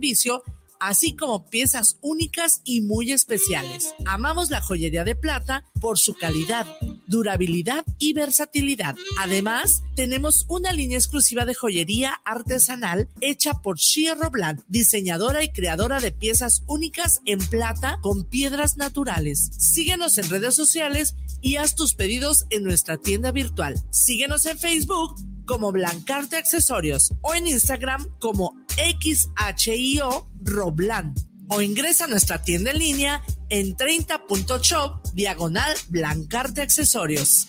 servicio así como piezas únicas y muy especiales. Amamos la joyería de plata por su calidad, durabilidad y versatilidad. Además, tenemos una línea exclusiva de joyería artesanal hecha por Shia Robland, diseñadora y creadora de piezas únicas en plata con piedras naturales. Síguenos en redes sociales y haz tus pedidos en nuestra tienda virtual. Síguenos en Facebook como Blancarte Accesorios o en Instagram como XHIO Roblan o ingresa a nuestra tienda en línea en 30.shop diagonal Blancarte Accesorios.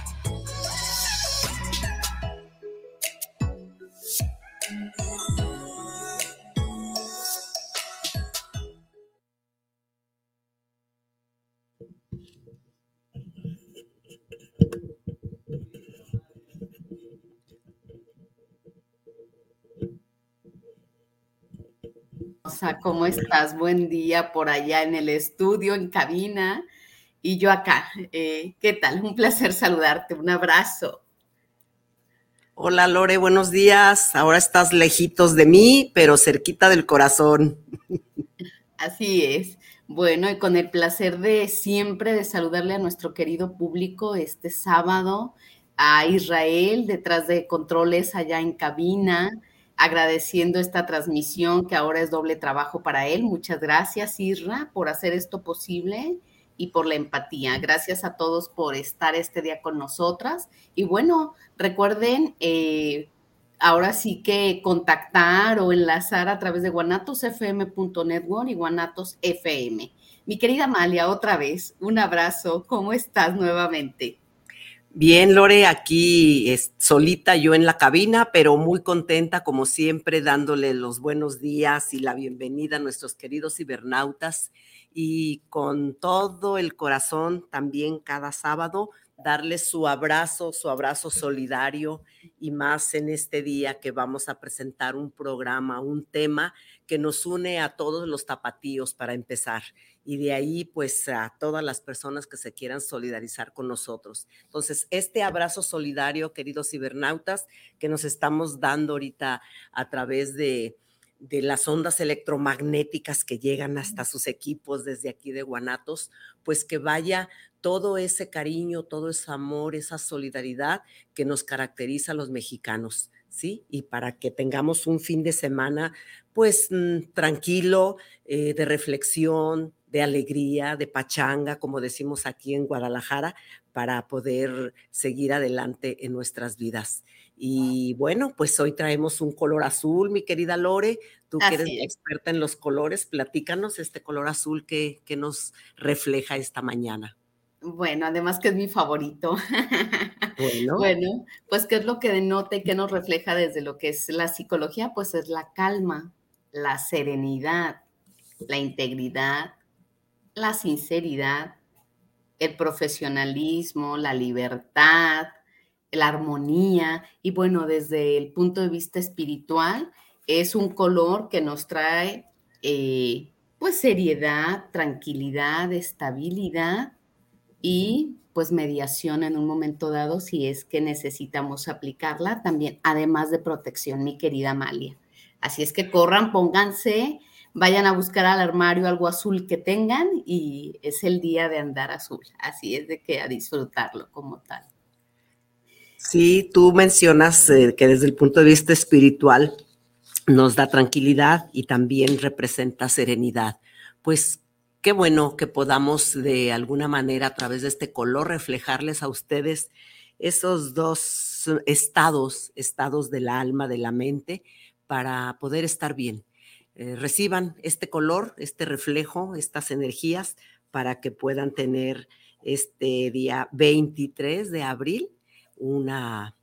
¿Cómo estás? Buen día por allá en el estudio, en cabina, y yo acá. Eh, ¿Qué tal? Un placer saludarte, un abrazo. Hola Lore, buenos días. Ahora estás lejitos de mí, pero cerquita del corazón. Así es. Bueno, y con el placer de siempre de saludarle a nuestro querido público este sábado, a Israel detrás de controles allá en cabina, agradeciendo esta transmisión que ahora es doble trabajo para él. Muchas gracias, Isra, por hacer esto posible y por la empatía. Gracias a todos por estar este día con nosotras. Y bueno, recuerden, eh, ahora sí que contactar o enlazar a través de guanatosfm.network y guanatosfm. Mi querida Amalia, otra vez, un abrazo. ¿Cómo estás nuevamente? Bien, Lore, aquí es solita yo en la cabina, pero muy contenta como siempre dándole los buenos días y la bienvenida a nuestros queridos cibernautas. Y con todo el corazón también cada sábado darles su abrazo, su abrazo solidario y más en este día que vamos a presentar un programa, un tema que nos une a todos los tapatíos para empezar y de ahí pues a todas las personas que se quieran solidarizar con nosotros. Entonces, este abrazo solidario, queridos cibernautas, que nos estamos dando ahorita a través de, de las ondas electromagnéticas que llegan hasta sus equipos desde aquí de Guanatos, pues que vaya todo ese cariño, todo ese amor, esa solidaridad que nos caracteriza a los mexicanos. ¿sí? Y para que tengamos un fin de semana, pues mm, tranquilo, eh, de reflexión, de alegría, de pachanga, como decimos aquí en Guadalajara, para poder seguir adelante en nuestras vidas. Y bueno, pues hoy traemos un color azul, mi querida Lore. Tú que eres experta en los colores, platícanos este color azul que, que nos refleja esta mañana. Bueno, además que es mi favorito. Bueno. bueno, pues qué es lo que denota y qué nos refleja desde lo que es la psicología, pues es la calma, la serenidad, la integridad, la sinceridad, el profesionalismo, la libertad, la armonía y bueno, desde el punto de vista espiritual, es un color que nos trae eh, pues seriedad, tranquilidad, estabilidad y pues mediación en un momento dado si es que necesitamos aplicarla también, además de protección, mi querida Amalia. Así es que corran, pónganse, vayan a buscar al armario algo azul que tengan y es el día de andar azul. Así es de que a disfrutarlo como tal. Sí, tú mencionas eh, que desde el punto de vista espiritual nos da tranquilidad y también representa serenidad. Pues qué bueno que podamos de alguna manera a través de este color reflejarles a ustedes esos dos estados, estados del alma, de la mente, para poder estar bien. Eh, reciban este color, este reflejo, estas energías para que puedan tener este día 23 de abril una,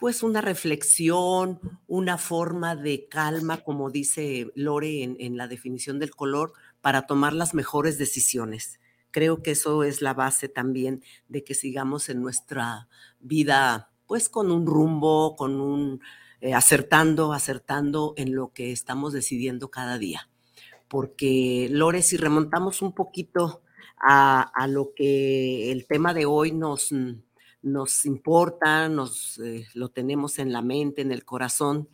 pues una reflexión, una forma de calma, como dice Lore en, la definición del color, para tomar las mejores decisiones. Creo que eso es la base también de que sigamos en nuestra vida, pues con un rumbo, con un eh, acertando, acertando en lo que estamos decidiendo cada día. Porque, Lore, si remontamos un poquito a, a lo que el tema de hoy nos, nos importa, nos eh, lo tenemos en la mente, en el corazón.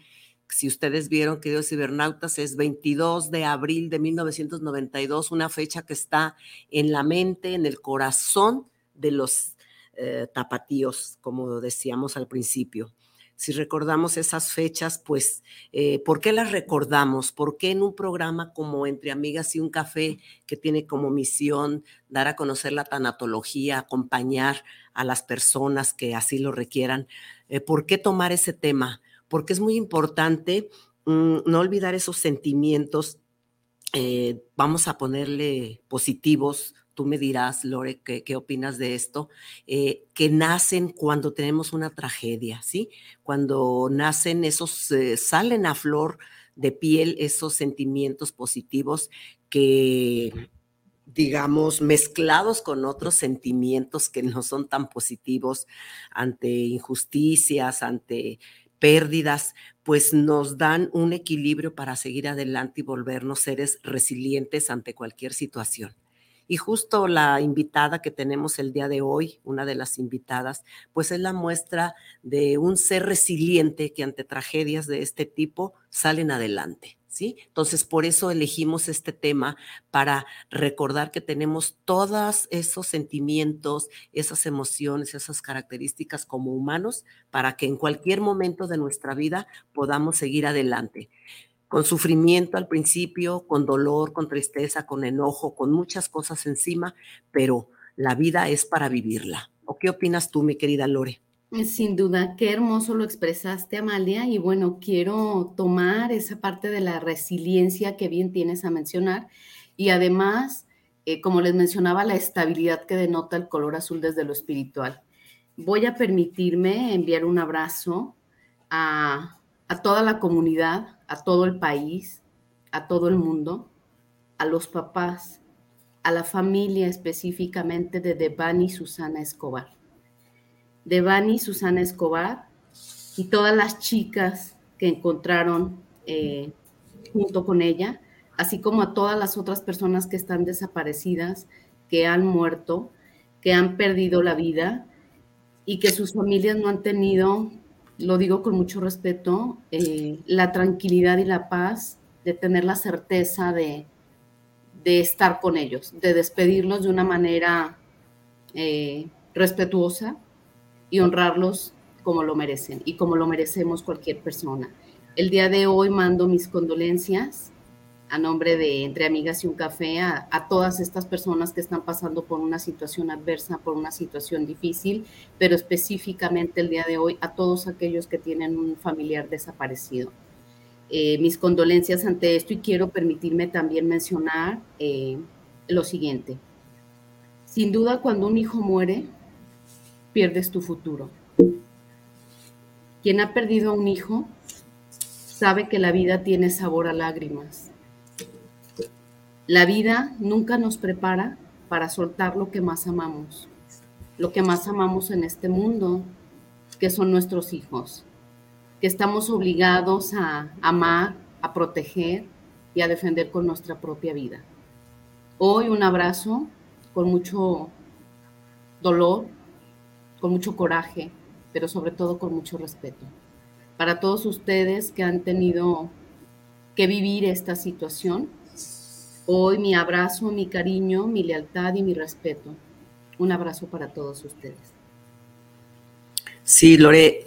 Si ustedes vieron, queridos cibernautas, es 22 de abril de 1992, una fecha que está en la mente, en el corazón de los eh, tapatíos, como decíamos al principio si recordamos esas fechas, pues, eh, ¿por qué las recordamos? ¿Por qué en un programa como Entre Amigas y un Café, que tiene como misión dar a conocer la tanatología, acompañar a las personas que así lo requieran, eh, ¿por qué tomar ese tema? Porque es muy importante mm, no olvidar esos sentimientos, eh, vamos a ponerle positivos, tú me dirás, Lore, qué, opinas de esto, eh, que nacen cuando tenemos una tragedia, ¿sí? Cuando nacen esos, eh, salen a flor de piel esos sentimientos positivos que digamos, mezclados con otros sentimientos que no son tan positivos ante injusticias, ante pérdidas, pues nos dan un equilibrio para seguir adelante y volvernos seres resilientes ante cualquier situación. Y justo la invitada que tenemos el día de hoy, una de las invitadas, pues es la muestra de un ser resiliente que ante tragedias de este tipo salen adelante. ¿Sí? Entonces, por eso elegimos este tema para recordar que tenemos todos esos sentimientos, esas emociones, esas características como humanos para que en cualquier momento de nuestra vida podamos seguir adelante con sufrimiento al principio, con dolor, con tristeza, con enojo, con muchas cosas encima, pero la vida es para vivirla. ¿O qué opinas tú, mi querida Lore? Sin duda, qué hermoso lo expresaste, Amalia. Y bueno, quiero tomar esa parte de la resiliencia que bien tienes a mencionar. Y además, eh, como les mencionaba, la estabilidad que denota el color azul desde lo espiritual. Voy a permitirme enviar un abrazo a, a toda la comunidad, a todo el país, a todo el mundo, a los papás, a la familia específicamente de Devani Susana Escobar. Devani Susana Escobar y todas las chicas que encontraron eh, junto con ella, así como a todas las otras personas que están desaparecidas, que han muerto, que han perdido la vida y que sus familias no han tenido lo digo con mucho respeto, eh, la tranquilidad y la paz de tener la certeza de, estar con ellos, de despedirlos de una manera eh, respetuosa y honrarlos como lo merecen y como lo merecemos cualquier persona. El día de hoy mando mis condolencias a nombre de Entre Amigas y un Café, a, todas estas personas que están pasando por una situación adversa, por una situación difícil, pero específicamente el día de hoy a todos aquellos que tienen un familiar desaparecido. Eh, mis condolencias ante esto y quiero permitirme también mencionar eh, lo siguiente. Sin duda, cuando un hijo muere, pierdes tu futuro. Quien ha perdido a un hijo sabe que la vida tiene sabor a lágrimas la vida nunca nos prepara para soltar lo que más amamos, lo que más amamos en este mundo, que son nuestros hijos, que estamos obligados a amar, a proteger y a defender con nuestra propia vida. Hoy un abrazo con mucho dolor, con mucho coraje, pero sobre todo con mucho respeto. Para todos ustedes que han tenido que vivir esta situación, Hoy mi abrazo, mi cariño, mi lealtad y mi respeto. Un abrazo para todos ustedes. Sí, Lore,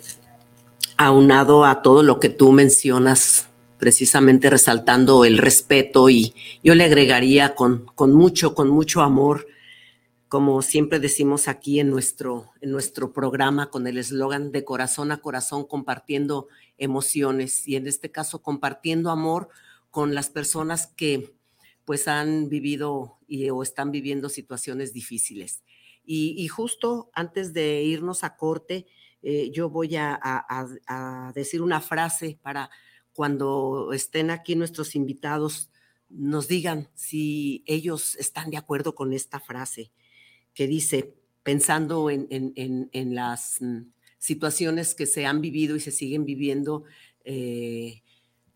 aunado a todo lo que tú mencionas, precisamente resaltando el respeto y yo le agregaría con, con mucho, con mucho amor, como siempre decimos aquí en nuestro, en nuestro programa con el eslogan de corazón a corazón, compartiendo emociones y en este caso compartiendo amor con las personas que pues han vivido y, o están viviendo situaciones difíciles. Y, justo antes de irnos a corte, eh, yo voy a, decir una frase para cuando estén aquí nuestros invitados, nos digan si ellos están de acuerdo con esta frase que dice, pensando en, en, en, las mm, situaciones que se han vivido y se siguen viviendo, eh,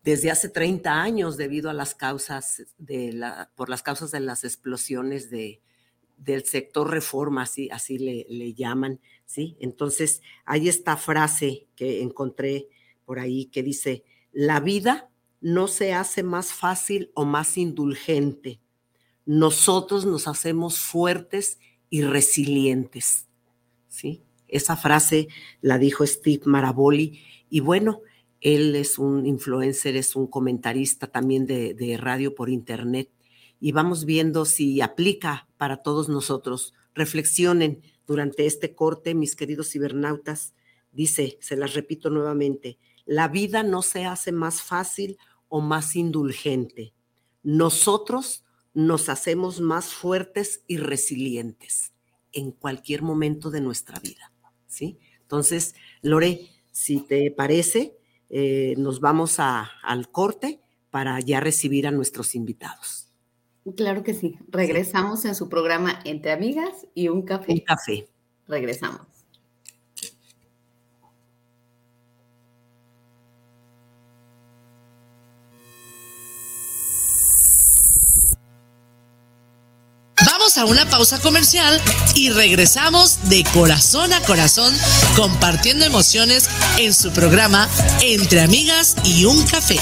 desde hace 30 años debido a las causas de la, por las causas de las explosiones de, del sector reforma, así, así le, le, llaman, ¿sí? Entonces, hay esta frase que encontré por ahí que dice, la vida no se hace más fácil o más indulgente, nosotros nos hacemos fuertes y resilientes, ¿sí? Esa frase la dijo Steve Maraboli y bueno, él es un influencer, es un comentarista también de, radio por internet y vamos viendo si aplica para todos nosotros. Reflexionen durante este corte, mis queridos cibernautas. Dice, se las repito nuevamente, la vida no se hace más fácil o más indulgente. Nosotros nos hacemos más fuertes y resilientes en cualquier momento de nuestra vida. ¿sí? Entonces, Lore, si te parece, eh, nos vamos al corte para ya recibir a nuestros invitados. Claro que sí. Regresamos en su programa Entre Amigas y un café. Un café. Regresamos. Vamos a una pausa comercial y regresamos de corazón a corazón compartiendo emociones en su programa Entre Amigas y un Café.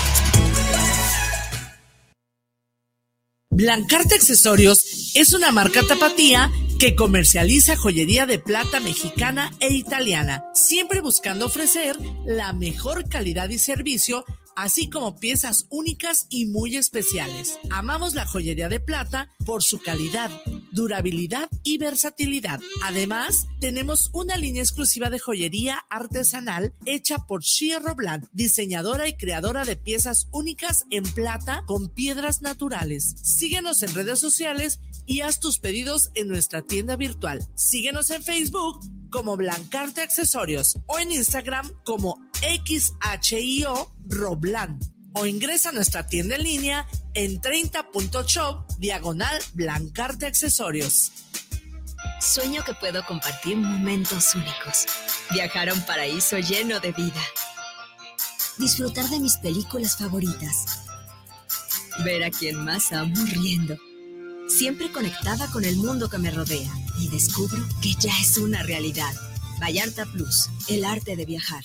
Blancarte Accesorios es una marca tapatía que comercializa joyería de plata mexicana e italiana, siempre buscando ofrecer la mejor calidad y servicio así como piezas únicas y muy especiales. Amamos la joyería de plata por su calidad, durabilidad y versatilidad. Además, tenemos una línea exclusiva de joyería artesanal hecha por Shia Robland, diseñadora y creadora de piezas únicas en plata con piedras naturales. Síguenos en redes sociales y haz tus pedidos en nuestra tienda virtual. Síguenos en Facebook como Blancarte Accesorios o en Instagram como XHIO Roblan o ingresa a nuestra tienda en línea en 30.shop diagonal Blancarte Accesorios. Sueño que puedo compartir momentos únicos. Viajar a un paraíso lleno de vida. Disfrutar de mis películas favoritas. Ver a quien más amo riendo siempre conectada con el mundo que me rodea y descubro que ya es una realidad. Vallarta Plus, el arte de viajar.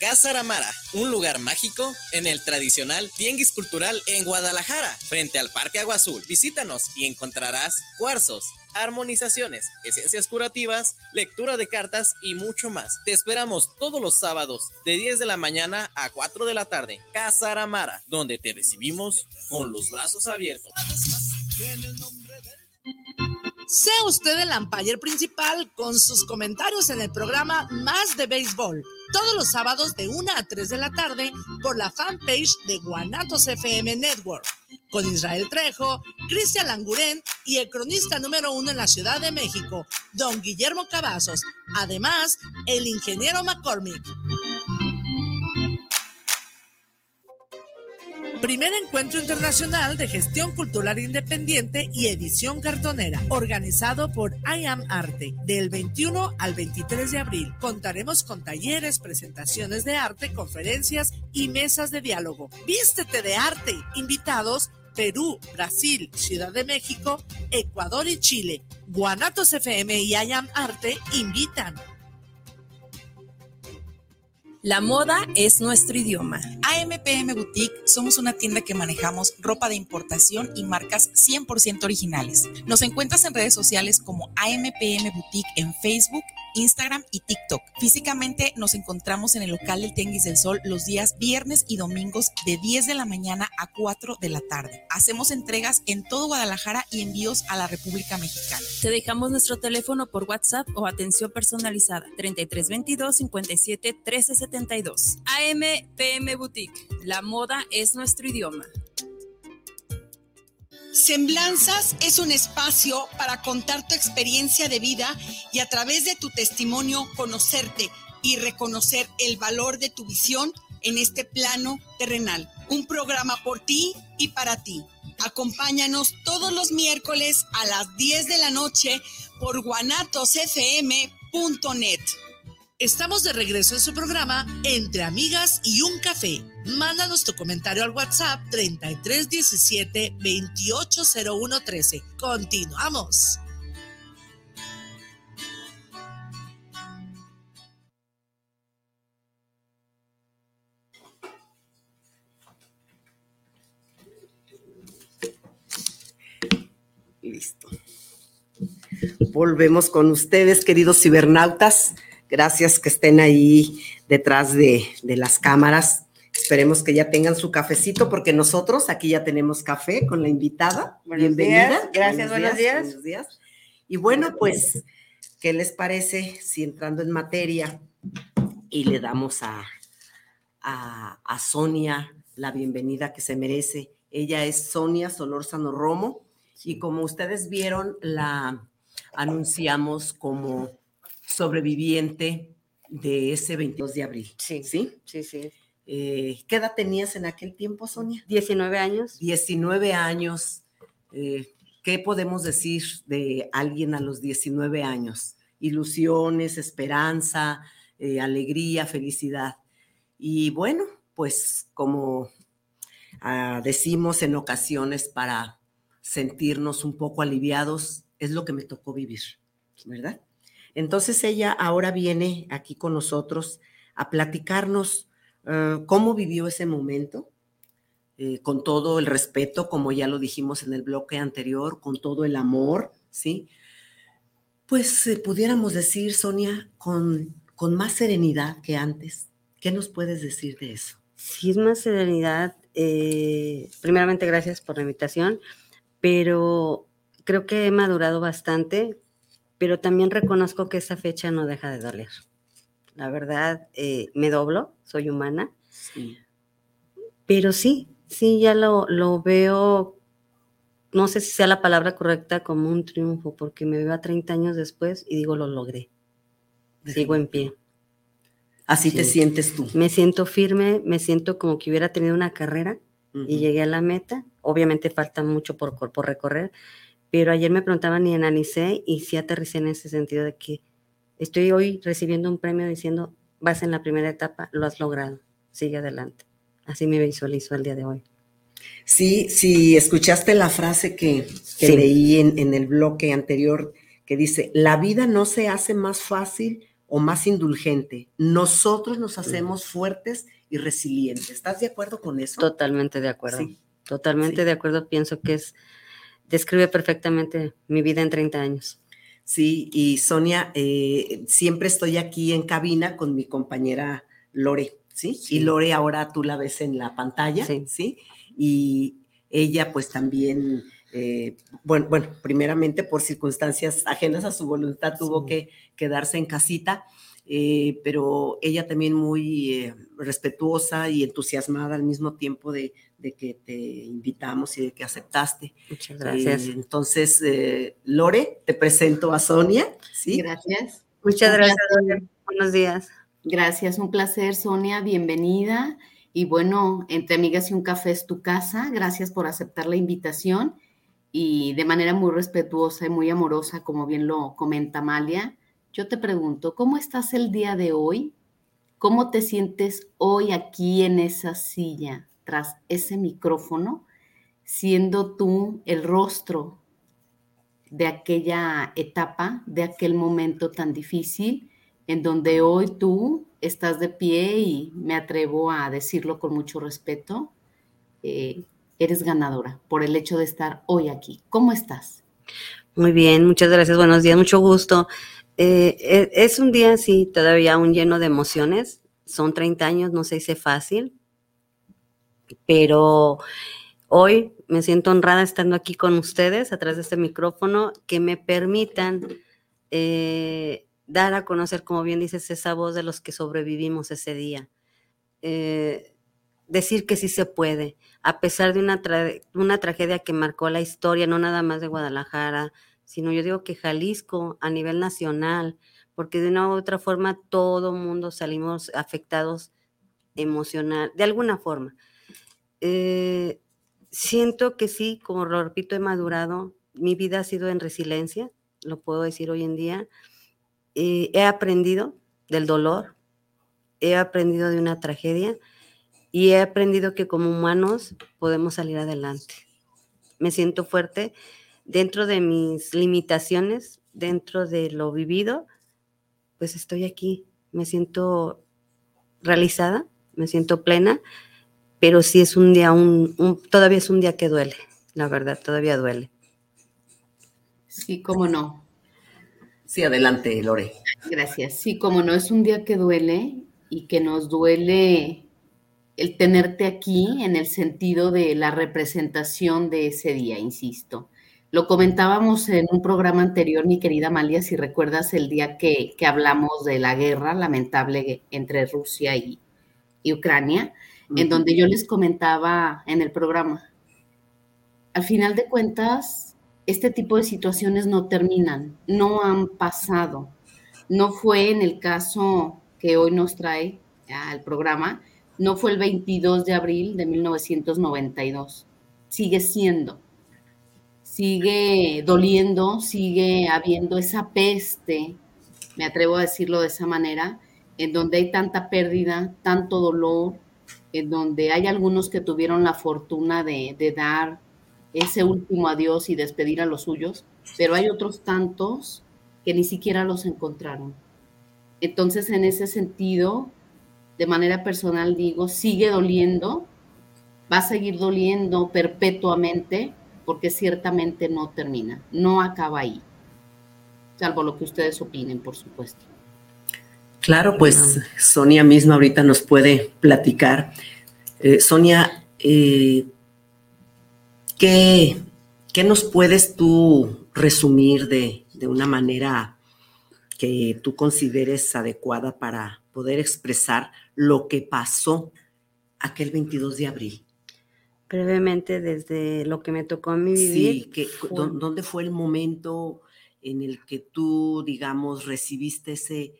Casa Aramara, un lugar mágico en el tradicional Tianguis Cultural en Guadalajara, frente al Parque Agua Azul. Visítanos y encontrarás cuarzos, armonizaciones, esencias curativas, lectura de cartas y mucho más. Te esperamos todos los sábados de 10 de la mañana a 4 de la tarde. Casa Aramara, donde te recibimos con los brazos abiertos. Sea usted el umpire principal con sus comentarios en el programa Más de Béisbol, todos los sábados de 1 a 3 de la tarde por la fanpage de Guanatos FM Network, con Israel Trejo, Cristian Langurén y el cronista número uno en la Ciudad de México, don Guillermo Cavazos, además el ingeniero McCormick. Primer encuentro internacional de gestión cultural independiente y edición cartonera, organizado por I Am Arte, del 21 al 23 de abril. Contaremos con talleres, presentaciones de arte, conferencias y mesas de diálogo. Vístete de arte. Invitados Perú, Brasil, Ciudad de México, Ecuador y Chile. Guanatos FM y I Am Arte invitan. La moda es nuestro idioma. AMPM Boutique somos una tienda que manejamos ropa de importación y marcas 100% originales. Nos encuentras en redes sociales como AMPM Boutique en Facebook, Instagram y TikTok. Físicamente nos encontramos en el local del Tenguis del Sol los días viernes y domingos de 10 de la mañana a 4 de la tarde. Hacemos entregas en todo Guadalajara y envíos a la República Mexicana. Te dejamos nuestro teléfono por WhatsApp o atención personalizada 3322 57 13 72. AM PM Boutique. La moda es nuestro idioma. Semblanzas es un espacio para contar tu experiencia de vida y a través de tu testimonio conocerte y reconocer el valor de tu visión en este plano terrenal. Un programa por ti y para ti. Acompáñanos todos los miércoles a las 10 de la noche por guanatosfm.net. Estamos de regreso en su programa Entre Amigas y un Café. Mándanos tu comentario al WhatsApp 3317 280113. Continuamos. Listo. Volvemos con ustedes, queridos cibernautas. Gracias que estén ahí detrás de, de, las cámaras. Esperemos que ya tengan su cafecito porque nosotros aquí ya tenemos café con la invitada. Buenos Bienvenida. Días. Gracias, buenos, días, buenos días. Y bueno, pues, ¿qué les parece si entrando en materia y le damos a, a, a Sonia la bienvenida que se merece? Ella es Sonia Solórzano Romo y como ustedes vieron, la anunciamos como sobreviviente de ese 22 de abril. Sí, sí, sí. sí. Eh, ¿Qué edad tenías en aquel tiempo, Sonia? 19 años. 19 años. Eh, ¿Qué podemos decir de alguien a los 19 años? Ilusiones, esperanza, eh, alegría, felicidad. Y bueno, pues como ah, decimos en ocasiones para sentirnos un poco aliviados, es lo que me tocó vivir, ¿verdad? Entonces ella ahora viene aquí con nosotros a platicarnos uh, cómo vivió ese momento, eh, con todo el respeto, como ya lo dijimos en el bloque anterior, con todo el amor, ¿sí? Pues eh, pudiéramos decir, Sonia, con, con más serenidad que antes. ¿Qué nos puedes decir de eso? Sí, es más serenidad. Eh, primeramente, gracias por la invitación, pero creo que he madurado bastante pero también reconozco que esa fecha no deja de doler. La verdad, eh, me doblo, soy humana. Sí. Pero sí, sí, ya lo, lo, veo, no sé si sea la palabra correcta, como un triunfo, porque me veo a 30 años después y digo, lo logré. sigo en pie. Así te sientes tú. Me siento firme, me siento como que hubiera tenido una carrera y llegué a la meta. Obviamente falta mucho por, por recorrer, pero ayer me preguntaban y analicé y sí aterricé en ese sentido de que estoy hoy recibiendo un premio diciendo, vas en la primera etapa, lo has logrado, sigue adelante. Así me visualizo el día de hoy. Sí, sí, escuchaste la frase que, leí en, en el bloque anterior que dice, la vida no se hace más fácil o más indulgente. Nosotros nos hacemos fuertes y resilientes. ¿Estás de acuerdo con eso? Totalmente de acuerdo. Sí. Totalmente de acuerdo. Pienso que es, describe perfectamente mi vida en 30 años. Sí, y Sonia, eh, siempre estoy aquí en cabina con mi compañera Lore, ¿sí? Y Lore ahora tú la ves en la pantalla, ¿sí? Y ella pues también eh, bueno, bueno, primeramente por circunstancias ajenas a su voluntad tuvo que quedarse en casita, eh, pero ella también muy eh, respetuosa y entusiasmada al mismo tiempo de, que te invitamos y de que aceptaste. Muchas gracias. entonces, Lore, te presento a Sonia. ¿sí? Gracias. Muchas gracias. Buenos días. Gracias, un placer, Sonia. Bienvenida. Y bueno, entre amigas y un café es tu casa. Gracias por aceptar la invitación y de manera muy respetuosa y muy amorosa, como bien lo comenta Malia, yo te pregunto, ¿cómo estás el día de hoy? ¿Cómo te sientes hoy aquí en esa silla, tras ese micrófono, siendo tú el rostro de aquella etapa, de aquel momento tan difícil, en donde hoy tú estás de pie y me atrevo a decirlo con mucho respeto, eh, eres ganadora por el hecho de estar hoy aquí. ¿Cómo estás? Muy bien, muchas gracias, buenos días, mucho gusto. Eh, eh, es un día, sí, todavía aún lleno de emociones. Son 30 años, no se dice fácil, pero hoy me siento honrada estando aquí con ustedes a través de este micrófono que me permitan eh, dar a conocer, como bien dices, esa voz de los que sobrevivimos ese día. decir que sí se puede, a pesar de una, una tragedia que marcó la historia, no nada más de Guadalajara, sino yo digo que Jalisco a nivel nacional, porque de una u otra forma todo mundo salimos afectados emocional, de alguna forma. Eh, siento que sí, como lo repito, he madurado, mi vida ha sido en resiliencia, lo puedo decir hoy en día. Eh, he aprendido del dolor, he aprendido de una tragedia y he aprendido que como humanos podemos salir adelante. Me siento fuerte dentro de mis limitaciones, dentro de lo vivido, pues estoy aquí, me siento realizada, me siento plena, pero sí es un día, un, todavía es un día que duele, la verdad, todavía duele. Sí, cómo no. Sí, adelante, Lore. Gracias. Sí, como no, es un día que duele y que nos duele el tenerte aquí en el sentido de la representación de ese día, insisto. Lo comentábamos en un programa anterior, mi querida Amalia, si recuerdas el día que, hablamos de la guerra lamentable entre Rusia y, Ucrania, en donde yo les comentaba en el programa, al final de cuentas, este tipo de situaciones no terminan, no han pasado. No fue en el caso que hoy nos trae al programa, no fue el 22 de abril de 1992. Sigue siendo. Sigue doliendo, sigue habiendo esa peste, me atrevo a decirlo de esa manera, en donde hay tanta pérdida, tanto dolor, en donde hay algunos que tuvieron la fortuna de, dar ese último adiós y despedir a los suyos, pero hay otros tantos que ni siquiera los encontraron. Entonces, en ese sentido, de manera personal digo, sigue doliendo, va a seguir doliendo perpetuamente porque ciertamente no termina, no acaba ahí, salvo lo que ustedes opinen, por supuesto. Claro, pues Sonia misma ahorita nos puede platicar. Eh, Sonia, eh, ¿qué, nos puedes tú resumir de, de una manera que tú consideres adecuada para poder expresar lo que pasó aquel 22 de abril. Brevemente, desde lo que me tocó a mí vivir. Sí, que, ¿dónde fue el momento en el que tú, digamos, recibiste ese,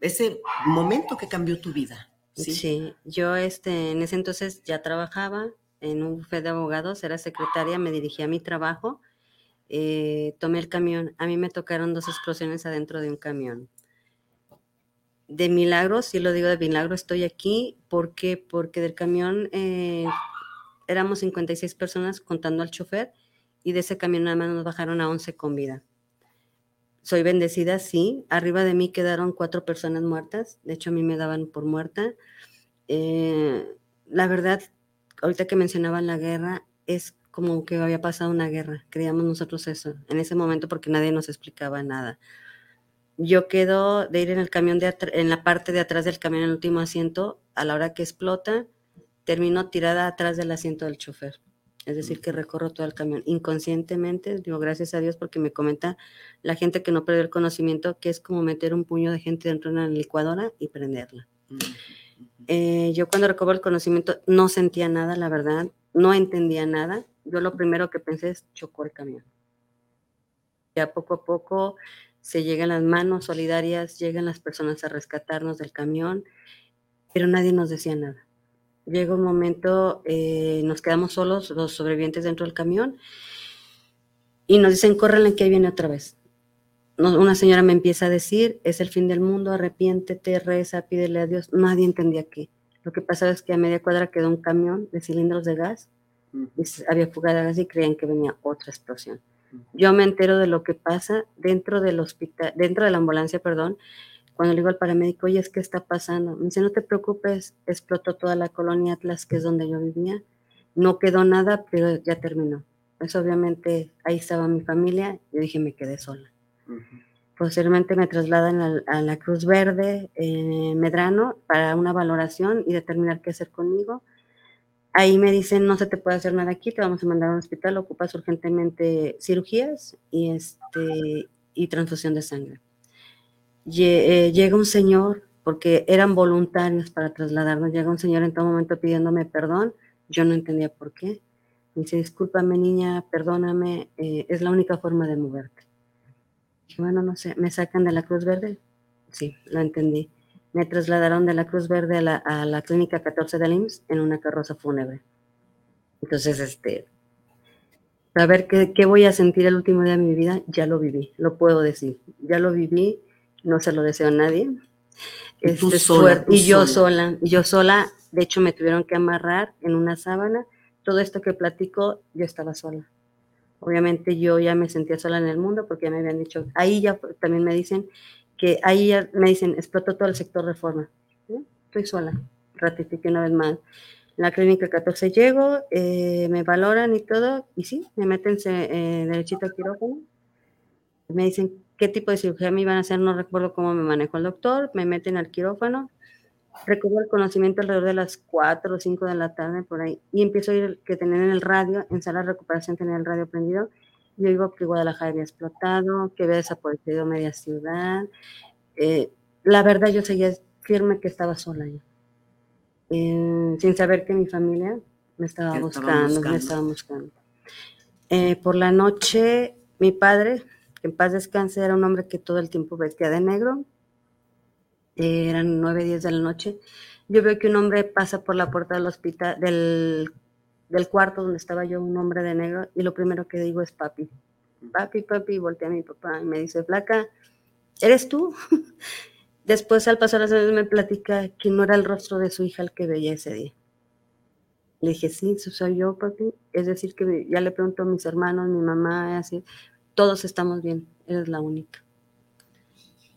ese momento que cambió tu vida. Sí, yo este, en ese entonces ya trabajaba en un bufete de abogados, era secretaria, me dirigía a mi trabajo, eh, tomé el camión, a mí me tocaron dos explosiones adentro de un camión. De milagro, sí lo digo de milagro, estoy aquí, ¿por qué? Porque del camión eh, éramos 56 personas contando al chofer y de ese camión nada más nos bajaron a 11 con vida. Soy bendecida, sí. Arriba de mí quedaron cuatro personas muertas. De hecho, a mí me daban por muerta. Eh, la verdad, ahorita que mencionaban la guerra, es como que había pasado una guerra. Creíamos nosotros eso en ese momento porque nadie nos explicaba nada. Yo quedo de ir en el camión de en la parte de atrás del camión, en el último asiento, a la hora que explota, termino tirada atrás del asiento del chofer. Es decir, que recorro todo el camión inconscientemente. Digo, gracias a Dios porque me comenta la gente que no perdió el conocimiento que es como meter un puño de gente dentro de una licuadora y prenderla. Eh, yo cuando recobro el conocimiento no sentía nada, la verdad, no entendía nada. Yo lo primero que pensé es chocó el camión. Ya poco a poco se llegan las manos solidarias, llegan las personas a rescatarnos del camión, pero nadie nos decía nada. Llega un momento, eh, nos quedamos solos, los sobrevivientes dentro del camión, y nos dicen, córrele que ahí viene otra vez. No- una señora me empieza a decir, es el fin del mundo, arrepiéntete, reza, pídele a Dios. Nadie entendía qué. Lo que pasaba es que a media cuadra quedó un camión de cilindros de gas y había fuga de gas y creían que venía otra explosión. Yo me entero de lo que pasa dentro del hospital, dentro de la ambulancia, perdón, cuando le digo al paramédico, oye, es que está pasando. Me dice, no te preocupes, explotó toda la colonia Atlas, que es donde yo vivía. No quedó nada, pero ya terminó. Pues obviamente ahí estaba mi familia, yo dije, me quedé sola. Posteriormente me trasladan a, la Cruz Verde eh, Medrano para una valoración y determinar qué hacer conmigo. Ahí me dicen, no se te puede hacer nada aquí, te vamos a mandar a un hospital, ocupas urgentemente cirugías y, este, y transfusión de sangre. Eh, llega un señor, porque eran voluntarios para trasladarnos, llega un señor en todo momento pidiéndome perdón, yo no entendía por qué. Me dice, discúlpame niña, perdóname, eh, es la única forma de moverte. Bueno, no sé, ¿me sacan de la Cruz Verde? Sí, lo entendí. Me trasladaron de la Cruz Verde a la, a la clínica 14 del IMSS en una carroza fúnebre. Entonces, este, saber qué, qué voy a sentir el último día de mi vida, ya lo viví, lo puedo decir. Ya lo viví, no se lo deseo a nadie. Y tú Este, sola, tú y yo sola. sola, y yo sola, de hecho me tuvieron que amarrar en una sábana. Todo esto que platico, yo estaba sola. Obviamente yo ya me sentía sola en el mundo porque ya me habían dicho, ahí ya también me dicen que ahí ya me dicen, explotó todo el sector reforma. ¿no? Estoy sola, ratifiqué una vez más. La clínica 14 llego, eh, me valoran y todo, y sí, me meten eh, derechito al quirófano. Me dicen qué tipo de cirugía me iban a hacer, no recuerdo cómo me manejó el doctor, me meten al quirófano, recobro el conocimiento alrededor de las 4 o 5 de la tarde por ahí, y empiezo a oír que tenían en el radio, en sala de recuperación tenía el radio prendido, y oigo que Guadalajara había explotado, que había desaparecido media ciudad. Eh, la verdad yo seguía firme que estaba sola yo. Eh, sin saber que mi familia me estaba buscando, buscando. me estaba buscando. Eh, por la noche, mi padre, en paz descanse, era un hombre que todo el tiempo vestía de negro. Eran nueve, diez de la noche. Yo veo que un hombre pasa por la puerta del hospital, del, del cuarto donde estaba yo, un hombre de negro, y lo primero que digo es papi. Papi, papi, volteé a mi papá y me dice, Flaca, ¿eres tú? Después, al pasar las horas, me platica que no era el rostro de su hija el que veía ese día. Le dije, sí, soy yo, papi. Es decir, que ya le pregunto a mis hermanos, mi mamá, así, todos estamos bien, eres la única.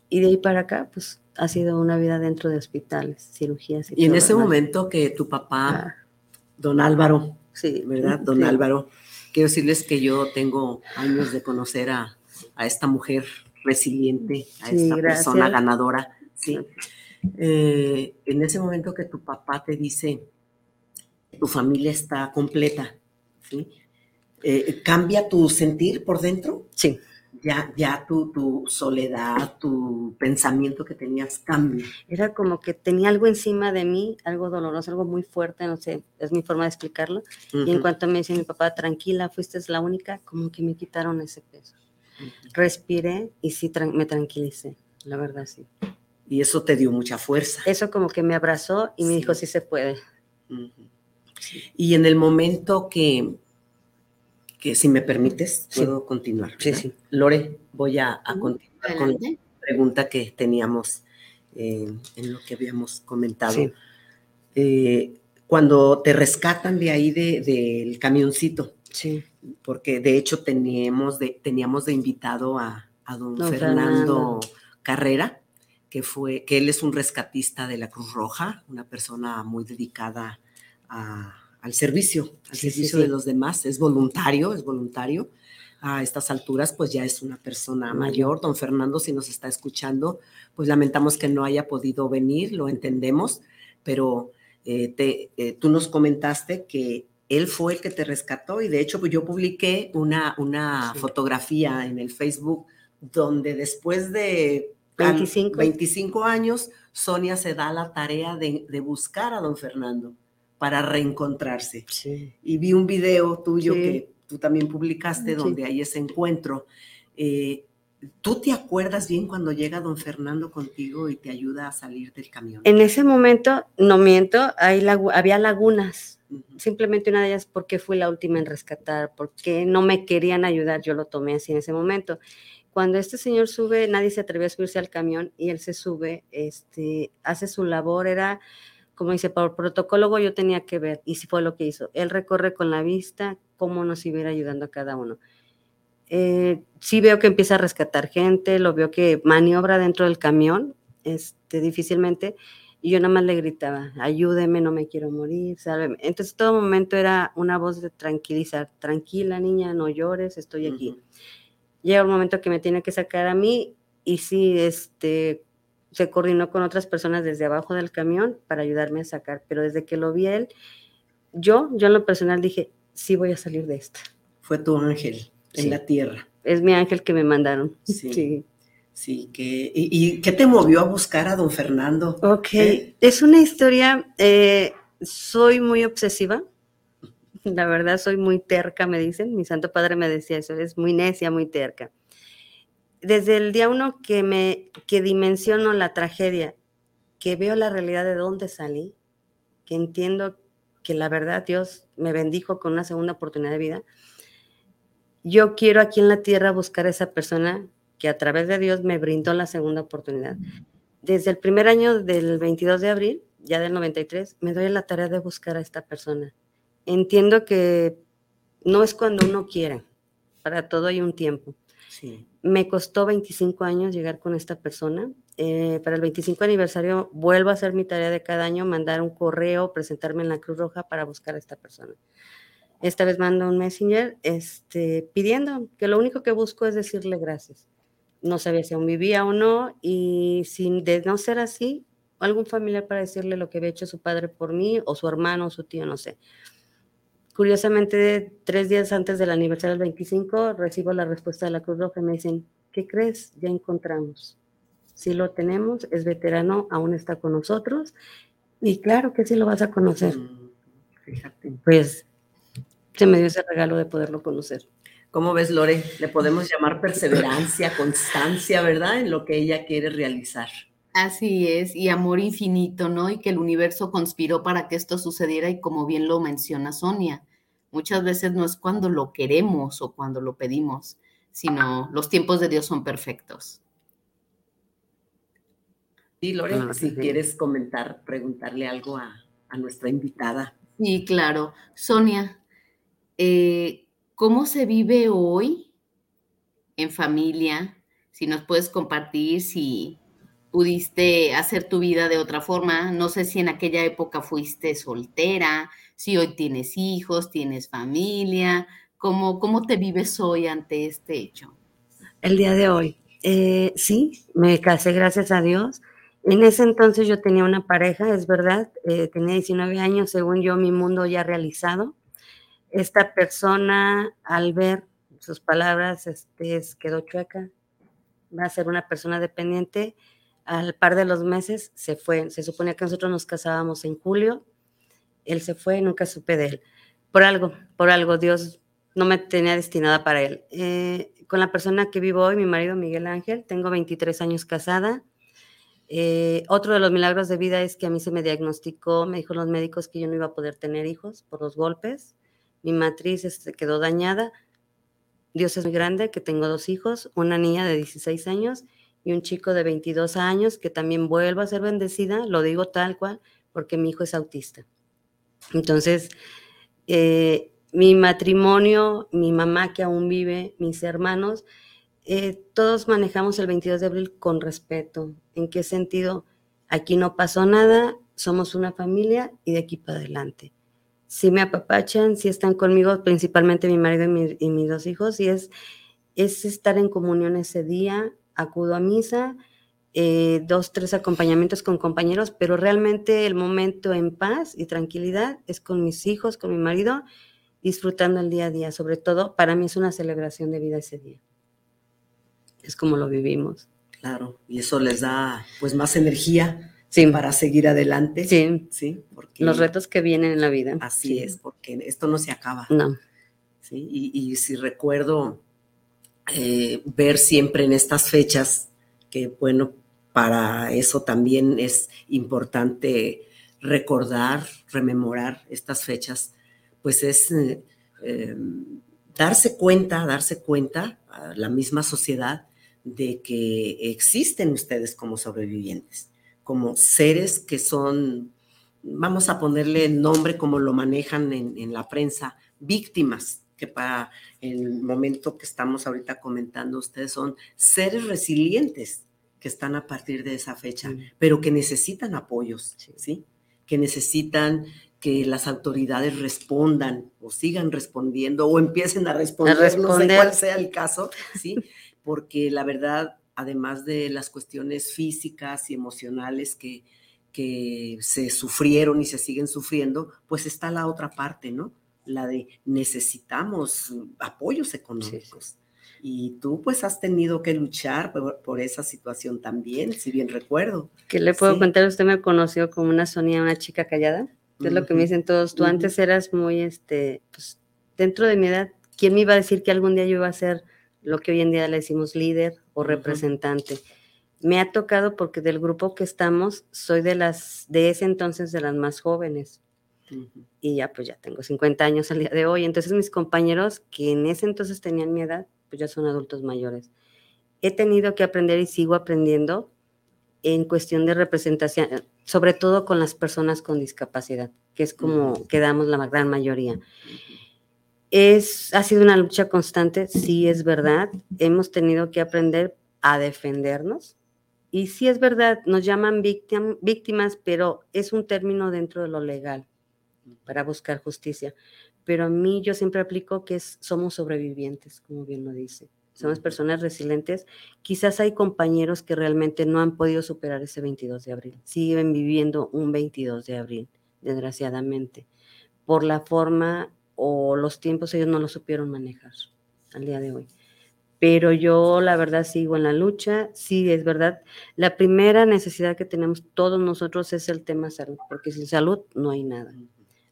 Y de ahí para acá, pues ha sido una vida dentro de hospitales, cirugías. Y en todo ese demás. momento que tu papá, don Álvaro, sí, ¿verdad? Don sí. Álvaro, quiero decirles que yo tengo años de conocer a, a esta mujer resiliente, a Sí, esta persona ganadora, ¿sí? Eh, en ese momento que tu papá te dice, tu familia está completa, ¿sí? Eh, ¿Cambia tu sentir por dentro? Sí. Ya, ya tu, tu soledad, tu pensamiento que tenías cambia. Era como que tenía algo encima de mí, algo doloroso, algo muy fuerte, no sé, es mi forma de explicarlo. Y en cuanto me dice mi papá, tranquila, fuiste la única, como que me quitaron ese peso. Respiré y sí tran- me tranquilicé, la verdad sí. Y eso te dio mucha fuerza. Eso como que me abrazó y me dijo, sí se puede. Y en el momento que, que si me permites, Sí. puedo continuar. Sí, ¿verdad? sí. Lore, voy a, a continuar con la pregunta que teníamos eh, en lo que habíamos comentado. Sí. Eh, cuando te rescatan de ahí de- del camioncito, Sí. porque de hecho teníamos de, teníamos de invitado a, a don, Don Fernando, Fernando. Carrera, que fue, que él es un rescatista de la Cruz Roja, una persona muy dedicada a- al servicio, al Sí, servicio sí. de los demás, es voluntario, es voluntario. A estas alturas, pues ya es una persona mayor. Don Fernando, si nos está escuchando, pues lamentamos que no haya podido venir, lo entendemos, pero eh, te- eh, tú nos comentaste que él fue el que te rescató y de hecho pues yo publiqué una, una fotografía en el Facebook donde después de al- 25. 25 años, Sonia se da la tarea de, de buscar a don Fernando para reencontrarse. Sí. Y vi un video tuyo Sí. que tú también publicaste Sí. donde hay ese encuentro. Eh, ¿Tú te acuerdas bien cuando llega don Fernando contigo y te ayuda a salir del camión? En ese momento, no miento, hay lagu- había lagunas. Simplemente una de ellas, porque fui la última en rescatar? porque no me querían ayudar? Yo lo tomé así en ese momento. Cuando este señor sube, nadie se atrevió a subirse al camión y él se sube, este, hace su labor, era, como dice, por protocolo yo tenía que ver, y sí fue lo que hizo. Él recorre con la vista cómo nos iba ayudando a cada uno. Eh, sí veo que empieza a rescatar gente, lo veo que maniobra dentro del camión, este, difícilmente, y yo nada más le gritaba, ayúdeme, no me quiero morir, sálveme. Entonces todo momento era una voz de tranquilizar, tranquila niña, no llores, estoy aquí. Ujú. Llega un momento que me tiene que sacar a mí y sí, este, se coordinó con otras personas desde abajo del camión para ayudarme a sacar, pero desde que lo vi a él, yo, yo en lo personal dije, sí voy a salir de esta. Fue tu ángel en Sí. la tierra. Es mi ángel que me mandaron. Sí. sí. Sí, que, y, y qué te movió a buscar a don Fernando? Ok, ¿Eh? es una historia, eh, soy muy obsesiva, la verdad soy muy terca, me dicen, mi santo padre me decía eso, es muy necia, muy terca. Desde el día uno que me, que dimensiono la tragedia, que veo la realidad de dónde salí, que entiendo que la verdad Dios me bendijo con una segunda oportunidad de vida, yo quiero aquí en la tierra buscar a esa persona que a través de Dios me brindó la segunda oportunidad desde el primer año del 22 de abril, ya del 93, me doy la tarea de buscar a esta persona. Entiendo que no es cuando uno quiera, para todo hay un tiempo. Me costó 25 años llegar con esta persona. Eh, para el 25 aniversario vuelvo a hacer mi tarea de cada año, mandar un correo, presentarme en la Cruz Roja para buscar a esta persona. Esta vez mando un messenger este, pidiendo que lo único que busco es decirle gracias no sabía si aún vivía o no, y sin de no ser así, algún familiar para decirle lo que había hecho su padre por mí, o su hermano, o su tío, no sé. Curiosamente, tres días antes del aniversario del 25, recibo la respuesta de la Cruz Roja y me dicen, ¿qué crees? Ya encontramos. Si lo tenemos, es veterano, aún está con nosotros, y claro que sí lo vas a conocer. Mm, Fíjate. Pues se me dio ese regalo de poderlo conocer. ¿Cómo ves, Lore? Le podemos llamar perseverancia, constancia, ¿verdad? En lo que ella quiere realizar. Así es, y amor infinito, ¿no? Y que el universo conspiró para que esto sucediera y como bien lo menciona Sonia, muchas veces no es cuando lo queremos o cuando lo pedimos, sino los tiempos de Dios son perfectos. Sí, Lore, Ah, si sí. quieres comentar, preguntarle algo a, a nuestra invitada. Sí, claro. Sonia, eh, ¿cómo se vive hoy en familia? Si nos puedes compartir, si pudiste hacer tu vida de otra forma. No sé si en aquella época fuiste soltera, si hoy tienes hijos, tienes familia. ¿Cómo, cómo te vives hoy ante este hecho? El día de hoy, eh, sí, me casé gracias a Dios. En ese entonces yo tenía una pareja, es verdad, eh, tenía 19 años, según yo, mi mundo ya realizado. Esta persona, al ver sus palabras, este, es- quedó chueca, va a ser una persona dependiente. Al par de los meses se fue. Se suponía que nosotros nos casábamos en julio. Él se fue, nunca supe de él. Por algo, por algo, Dios no me tenía destinada para él. Eh, con la persona que vivo hoy, mi marido Miguel Ángel, tengo 23 años casada. Eh, otro de los milagros de vida es que a mí se me diagnosticó, me dijo los médicos que yo no iba a poder tener hijos por los golpes. Mi matriz este, quedó dañada. Dios es muy grande, que tengo dos hijos, una niña de 16 años y un chico de 22 años, que también vuelvo a ser bendecida, lo digo tal cual, porque mi hijo es autista. Entonces, eh, mi matrimonio, mi mamá que aún vive, mis hermanos, eh, todos manejamos el 22 de abril con respeto. ¿En qué sentido? Aquí no pasó nada, somos una familia y de aquí para adelante. Si me apapachan, si están conmigo, principalmente mi marido y, mis dos hijos, y es, es estar en comunión ese día, acudo a misa, eh, dos, tres acompañamientos con compañeros, pero realmente el momento en paz y tranquilidad es con mis hijos, con mi marido, disfrutando el día a día. Sobre todo, para mí es una celebración de vida ese día es como lo vivimos. Claro, y eso les da pues más energía para seguir adelante. Sí, sí. Porque los retos que vienen en la vida. Así es, porque esto no se acaba. No. Sí, y, si recuerdo eh, ver siempre en estas fechas, que bueno, para eso también es importante recordar, rememorar estas fechas, pues es eh, eh, darse cuenta, darse cuenta a la misma sociedad de que existen ustedes como sobrevivientes, como seres que son, vamos a ponerle nombre como lo manejan en, la prensa, víctimas, que para el momento que estamos ahorita comentando, ustedes son seres resilientes que están a partir de esa fecha, pero que necesitan apoyos, ¿sí? Que necesitan que las autoridades respondan o sigan respondiendo o empiecen a responder, a responder. no sé cuál sea el caso, ¿sí? porque la verdad, además de las cuestiones físicas y emocionales que, que se sufrieron y se siguen sufriendo, pues está la otra parte, ¿no? La de necesitamos apoyos económicos. Y tú pues has tenido que luchar por, esa situación también, si bien recuerdo. ¿Qué le puedo contar? Usted me conoció como una Sonia, una chica callada. Es lo que me dicen todos. Tú antes eras muy, este, pues, dentro de mi edad, ¿quién me iba a decir que algún día yo iba a ser lo que hoy en día le decimos líder o representante. Me ha tocado porque del grupo que estamos, soy de las, de ese entonces de las más jóvenes. Y ya pues ya tengo 50 años al día de hoy. Entonces mis compañeros que en ese entonces tenían mi edad, pues ya son adultos mayores. He tenido que aprender y sigo aprendiendo en cuestión de representación, sobre todo con las personas con discapacidad, que es como quedamos la gran mayoría. Es, ha sido una lucha constante, sí es verdad. Hemos tenido que aprender a defendernos. Y sí es verdad, nos llaman víctimas, pero es un término dentro de lo legal para buscar justicia. Pero a mí yo siempre aplico que somos sobrevivientes, como bien lo dice. Somos personas resilientes. Quizás hay compañeros que realmente no han podido superar ese 22 de abril. Siguen viviendo un 22 de abril, desgraciadamente, por la forma o los tiempos ellos no lo supieron manejar al día de hoy. Pero yo la verdad sigo en la lucha, sí es verdad. La primera necesidad que tenemos todos nosotros es el tema salud, porque sin salud no hay nada.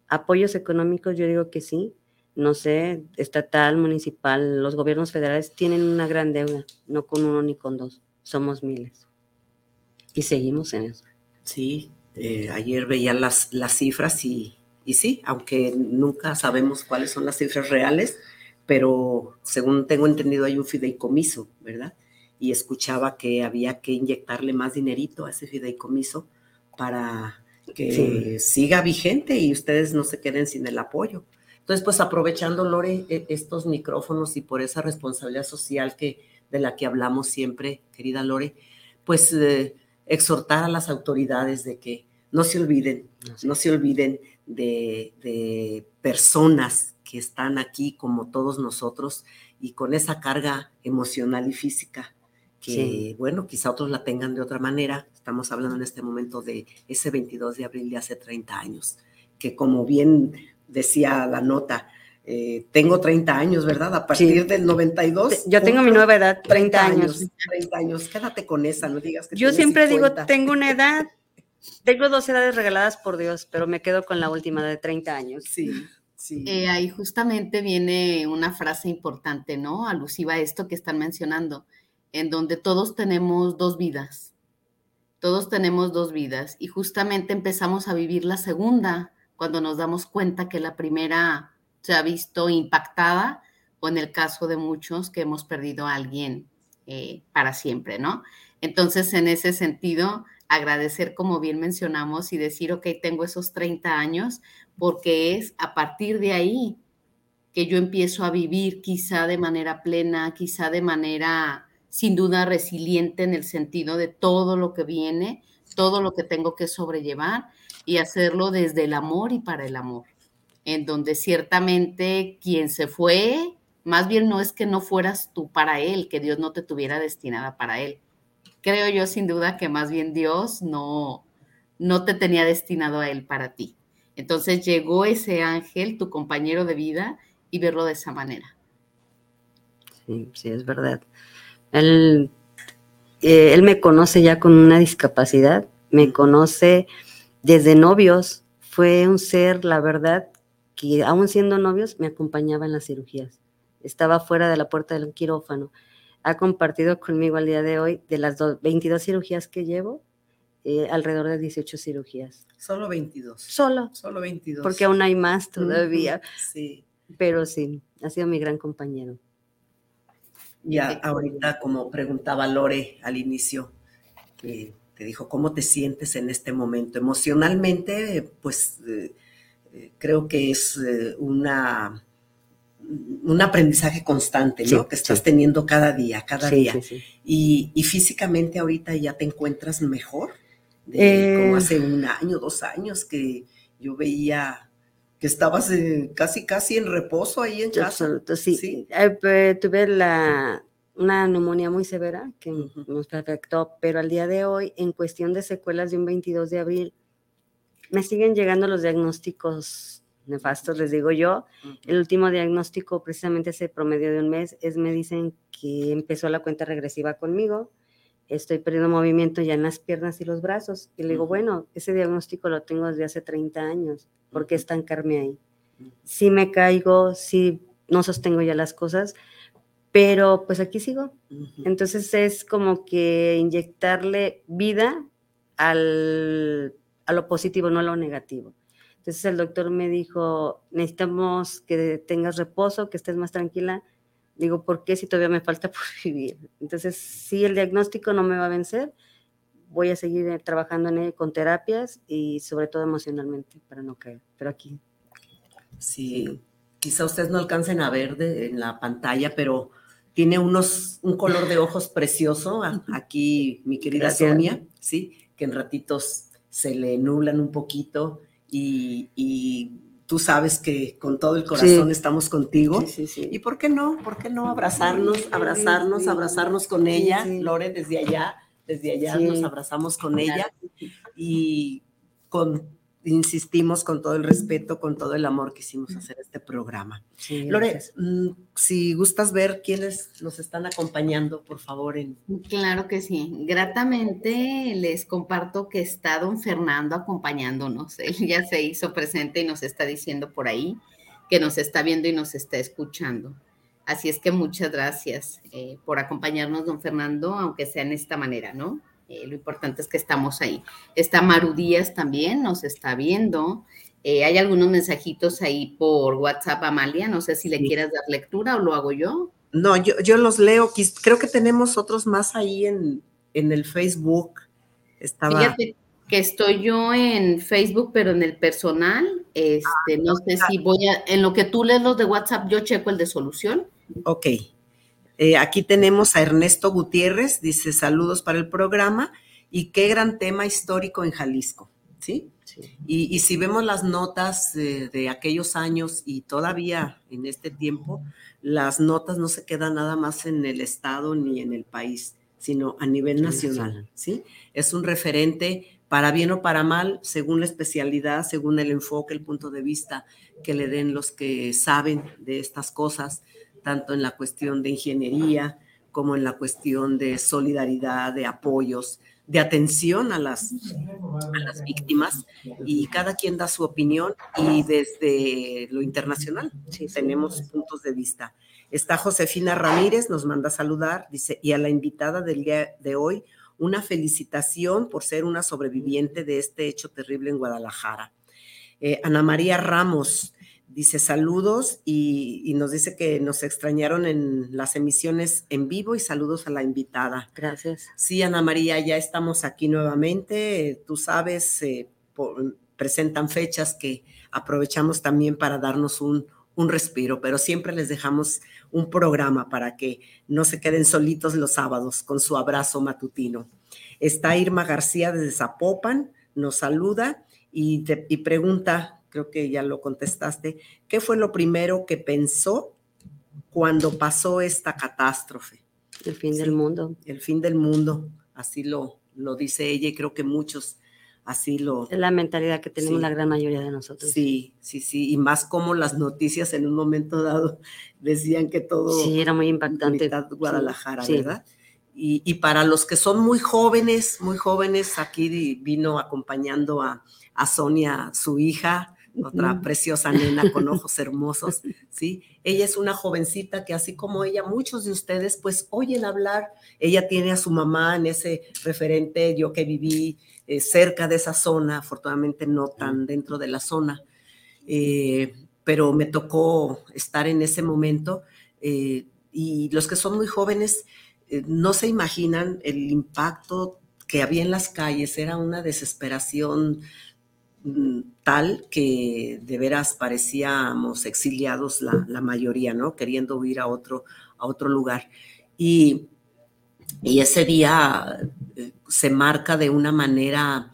Apoyos económicos, yo digo que sí, no sé, estatal, municipal, los gobiernos federales tienen una gran deuda, no con uno ni con dos, somos miles. Y seguimos en eso. Sí, eh, ayer veía las, las cifras y y sí, aunque nunca sabemos cuáles son las cifras reales, pero según tengo entendido hay un fideicomiso, ¿verdad? Y escuchaba que había que inyectarle más dinerito a ese fideicomiso para que siga vigente y ustedes no se queden sin el apoyo. Entonces, pues aprovechando, Lore, e, estos micrófonos y por esa responsabilidad social que, de la que hablamos siempre, querida Lore, pues eh, exhortar a las autoridades de que no se olviden, no se olviden de, personas que están aquí como todos nosotros y con esa carga emocional y física que, bueno, quizá otros la tengan de otra manera. Estamos hablando en este momento de ese 22 de abril de hace 30 años, que como bien decía la nota, eh, tengo 30 años, ¿verdad? A partir del 92. Yo tengo mi nueva edad, 30, años. 30 años, quédate con esa, no digas que Yo siempre digo, tengo una edad, tengo dos edades regaladas por Dios, pero me quedo con la última de 30 años. Sí, sí. Eh, ahí justamente viene una frase importante, ¿no? Alusiva a esto que están mencionando, en donde todos tenemos dos vidas. Todos tenemos dos vidas y justamente empezamos a vivir la segunda cuando nos damos cuenta que la primera se ha visto impactada o en el caso de muchos que hemos perdido a alguien eh, para siempre, ¿no? Entonces, en ese sentido, agradecer, como bien mencionamos, y decir, ok, tengo esos 30 años, porque es a partir de ahí que yo empiezo a vivir quizá de manera plena, quizá de manera sin duda resiliente en el sentido de todo lo que viene, todo lo que tengo que sobrellevar y hacerlo desde el amor y para el amor, en donde ciertamente quien se fue, más bien no es que no fueras tú para él, que Dios no te tuviera destinada para él, creo yo sin duda que más bien Dios no, no te tenía destinado a Él para ti. Entonces llegó ese ángel, tu compañero de vida, y verlo de esa manera. Sí, sí, es verdad. Él, eh, él me conoce ya con una discapacidad, me conoce desde novios, fue un ser, la verdad, que aún siendo novios me acompañaba en las cirugías. Estaba fuera de la puerta del quirófano ha compartido conmigo al día de hoy de las 22 cirugías que llevo, eh, alrededor de 18 cirugías. Solo 22. Solo. Solo 22. Porque aún hay más todavía. Sí. Pero sí, ha sido mi gran compañero. Ya ahorita, como preguntaba Lore al inicio, que te dijo, ¿cómo te sientes en este momento? Emocionalmente, pues eh, eh, creo que es una un aprendizaje constante, ¿no? que estás teniendo cada día, cada día. Y, y, físicamente ahorita ya te encuentras mejor, de, como eh. hace un año, dos años que yo veía que estabas eh, casi, casi en reposo ahí en casa. sí. Eh, tuve la, una neumonía muy severa que nos afectó, pero al día de hoy, en cuestión de secuelas de un 22 de abril, me siguen llegando los diagnósticos nefastos, les digo yo. El último diagnóstico, precisamente ese promedio de un mes, es me dicen que empezó la cuenta regresiva conmigo. Estoy perdiendo movimiento ya en las piernas y los brazos. Y le digo, bueno, ese diagnóstico lo tengo desde hace 30 años. ¿Por qué estancarme ahí? Si me caigo, si no sostengo ya las cosas, pero pues aquí sigo. Entonces es como que inyectarle vida al, a lo positivo, no a lo negativo. Entonces el doctor me dijo, necesitamos que tengas reposo, que estés más tranquila. Digo, ¿por qué si todavía me falta por vivir? Entonces, si el diagnóstico no me va a vencer, voy a seguir eh, trabajando en él con terapias y sobre todo emocionalmente para no caer. Pero aquí. Sí, quizá ustedes no alcancen a ver en la pantalla, pero tiene unos, un color de ojos precioso. Aquí, mi querida Sonia, sí, que en ratitos se le nublan un poquito y, tú sabes que con todo el corazón estamos contigo. ¿Y por qué no? ¿Por qué no abrazarnos, abrazarnos, abrazarnos con ella? Lore, desde allá, desde allá nos abrazamos con ella. y con insistimos con todo el respeto, con todo el amor que hicimos hacer este programa. Lore, mm, si gustas ver quiénes nos están acompañando, por favor. En... Claro que sí. Gratamente les comparto que está don Fernando acompañándonos. Él ya se hizo presente y nos está diciendo por ahí que nos está viendo y nos está escuchando. Así es que muchas gracias eh, por acompañarnos, don Fernando, aunque sea en esta manera, ¿no? Eh, lo importante es que estamos ahí. Está Maru Díaz también, nos está viendo. Eh, hay algunos mensajitos ahí por WhatsApp, Amalia. No sé si le quieras dar lectura o lo hago yo. No, yo, yo los leo. Creo que tenemos otros más ahí en, en el Facebook. Estaba... Fíjate que estoy yo en Facebook, pero en el personal. Este, no sé si voy a. En lo que tú lees los de WhatsApp, yo checo el de solución. Ok. Eh, aquí tenemos a Ernesto Gutiérrez, dice saludos para el programa y qué gran tema histórico en Jalisco, ¿sí? Y, si vemos las notas de aquellos años y todavía en este tiempo, las notas no se quedan nada más en el Estado ni en el país, sino a nivel nacional, ¿sí? Es un referente para bien o para mal, según la especialidad, según el enfoque, el punto de vista que le den los que saben de estas cosas tanto en la cuestión de ingeniería como en la cuestión de solidaridad, de apoyos, de atención a las, las víctimas y cada quien da su opinión y desde lo internacional tenemos puntos de vista. Está Josefina Ramírez, nos manda a saludar, dice, y a la invitada del día de hoy, una felicitación por ser una sobreviviente de este hecho terrible en Guadalajara. Eh, Ana María Ramos dice saludos y, y, nos dice que nos extrañaron en las emisiones en vivo y saludos a la invitada. Gracias. Sí, Ana María, ya estamos aquí nuevamente. Tú sabes, eh, por, presentan fechas que aprovechamos también para darnos un, un respiro, pero siempre les dejamos un programa para que no se queden solitos los sábados con su abrazo matutino. Está Irma García desde Zapopan, nos saluda y, te, y pregunta, creo que ya lo contestaste, ¿qué fue lo primero que pensó cuando pasó esta catástrofe? El fin sí, del mundo. El fin del mundo, así lo, lo dice ella y creo que muchos así lo... Es la mentalidad que tenemos sí. la gran mayoría de nosotros. Sí, sí, sí, y más como las noticias en un momento dado decían que todo... Sí, era muy impactante. Guadalajara, sí, ¿verdad? Y, y, para los que son muy jóvenes, muy jóvenes, aquí vino acompañando a, a Sonia, su hija, otra preciosa nena con ojos hermosos, ¿sí? Ella es una jovencita que así como ella, muchos de ustedes pues oyen hablar, ella tiene a su mamá en ese referente, yo que viví eh, cerca de esa zona, afortunadamente no tan dentro de la zona, eh, pero me tocó estar en ese momento eh, y los que son muy jóvenes no se imaginan el impacto que había en las calles, era una desesperación tal que de veras parecíamos exiliados la, la, mayoría, ¿no? Queriendo huir a otro, a otro lugar. Y y ese día eh, se marca de una manera,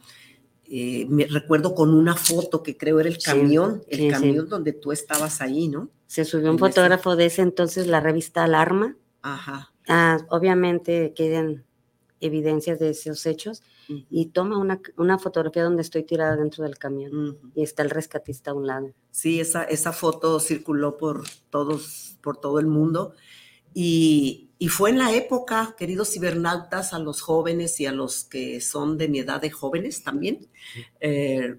eh, me recuerdo con una foto que creo era el camión, sí, el sí, camión sí. donde tú estabas ahí, ¿no? Se subió un en fotógrafo ese... de ese entonces, la revista Alarma. Ajá. Ah, obviamente quedan evidencias de esos hechos uh -huh. y toma una, una, fotografía donde estoy tirada dentro del camión uh -huh. y está el rescatista a un lado. Sí, esa, esa foto circuló por todos, por todo el mundo y, y fue en la época, queridos cibernautas, a los jóvenes y a los que son de mi edad de jóvenes también. Eh,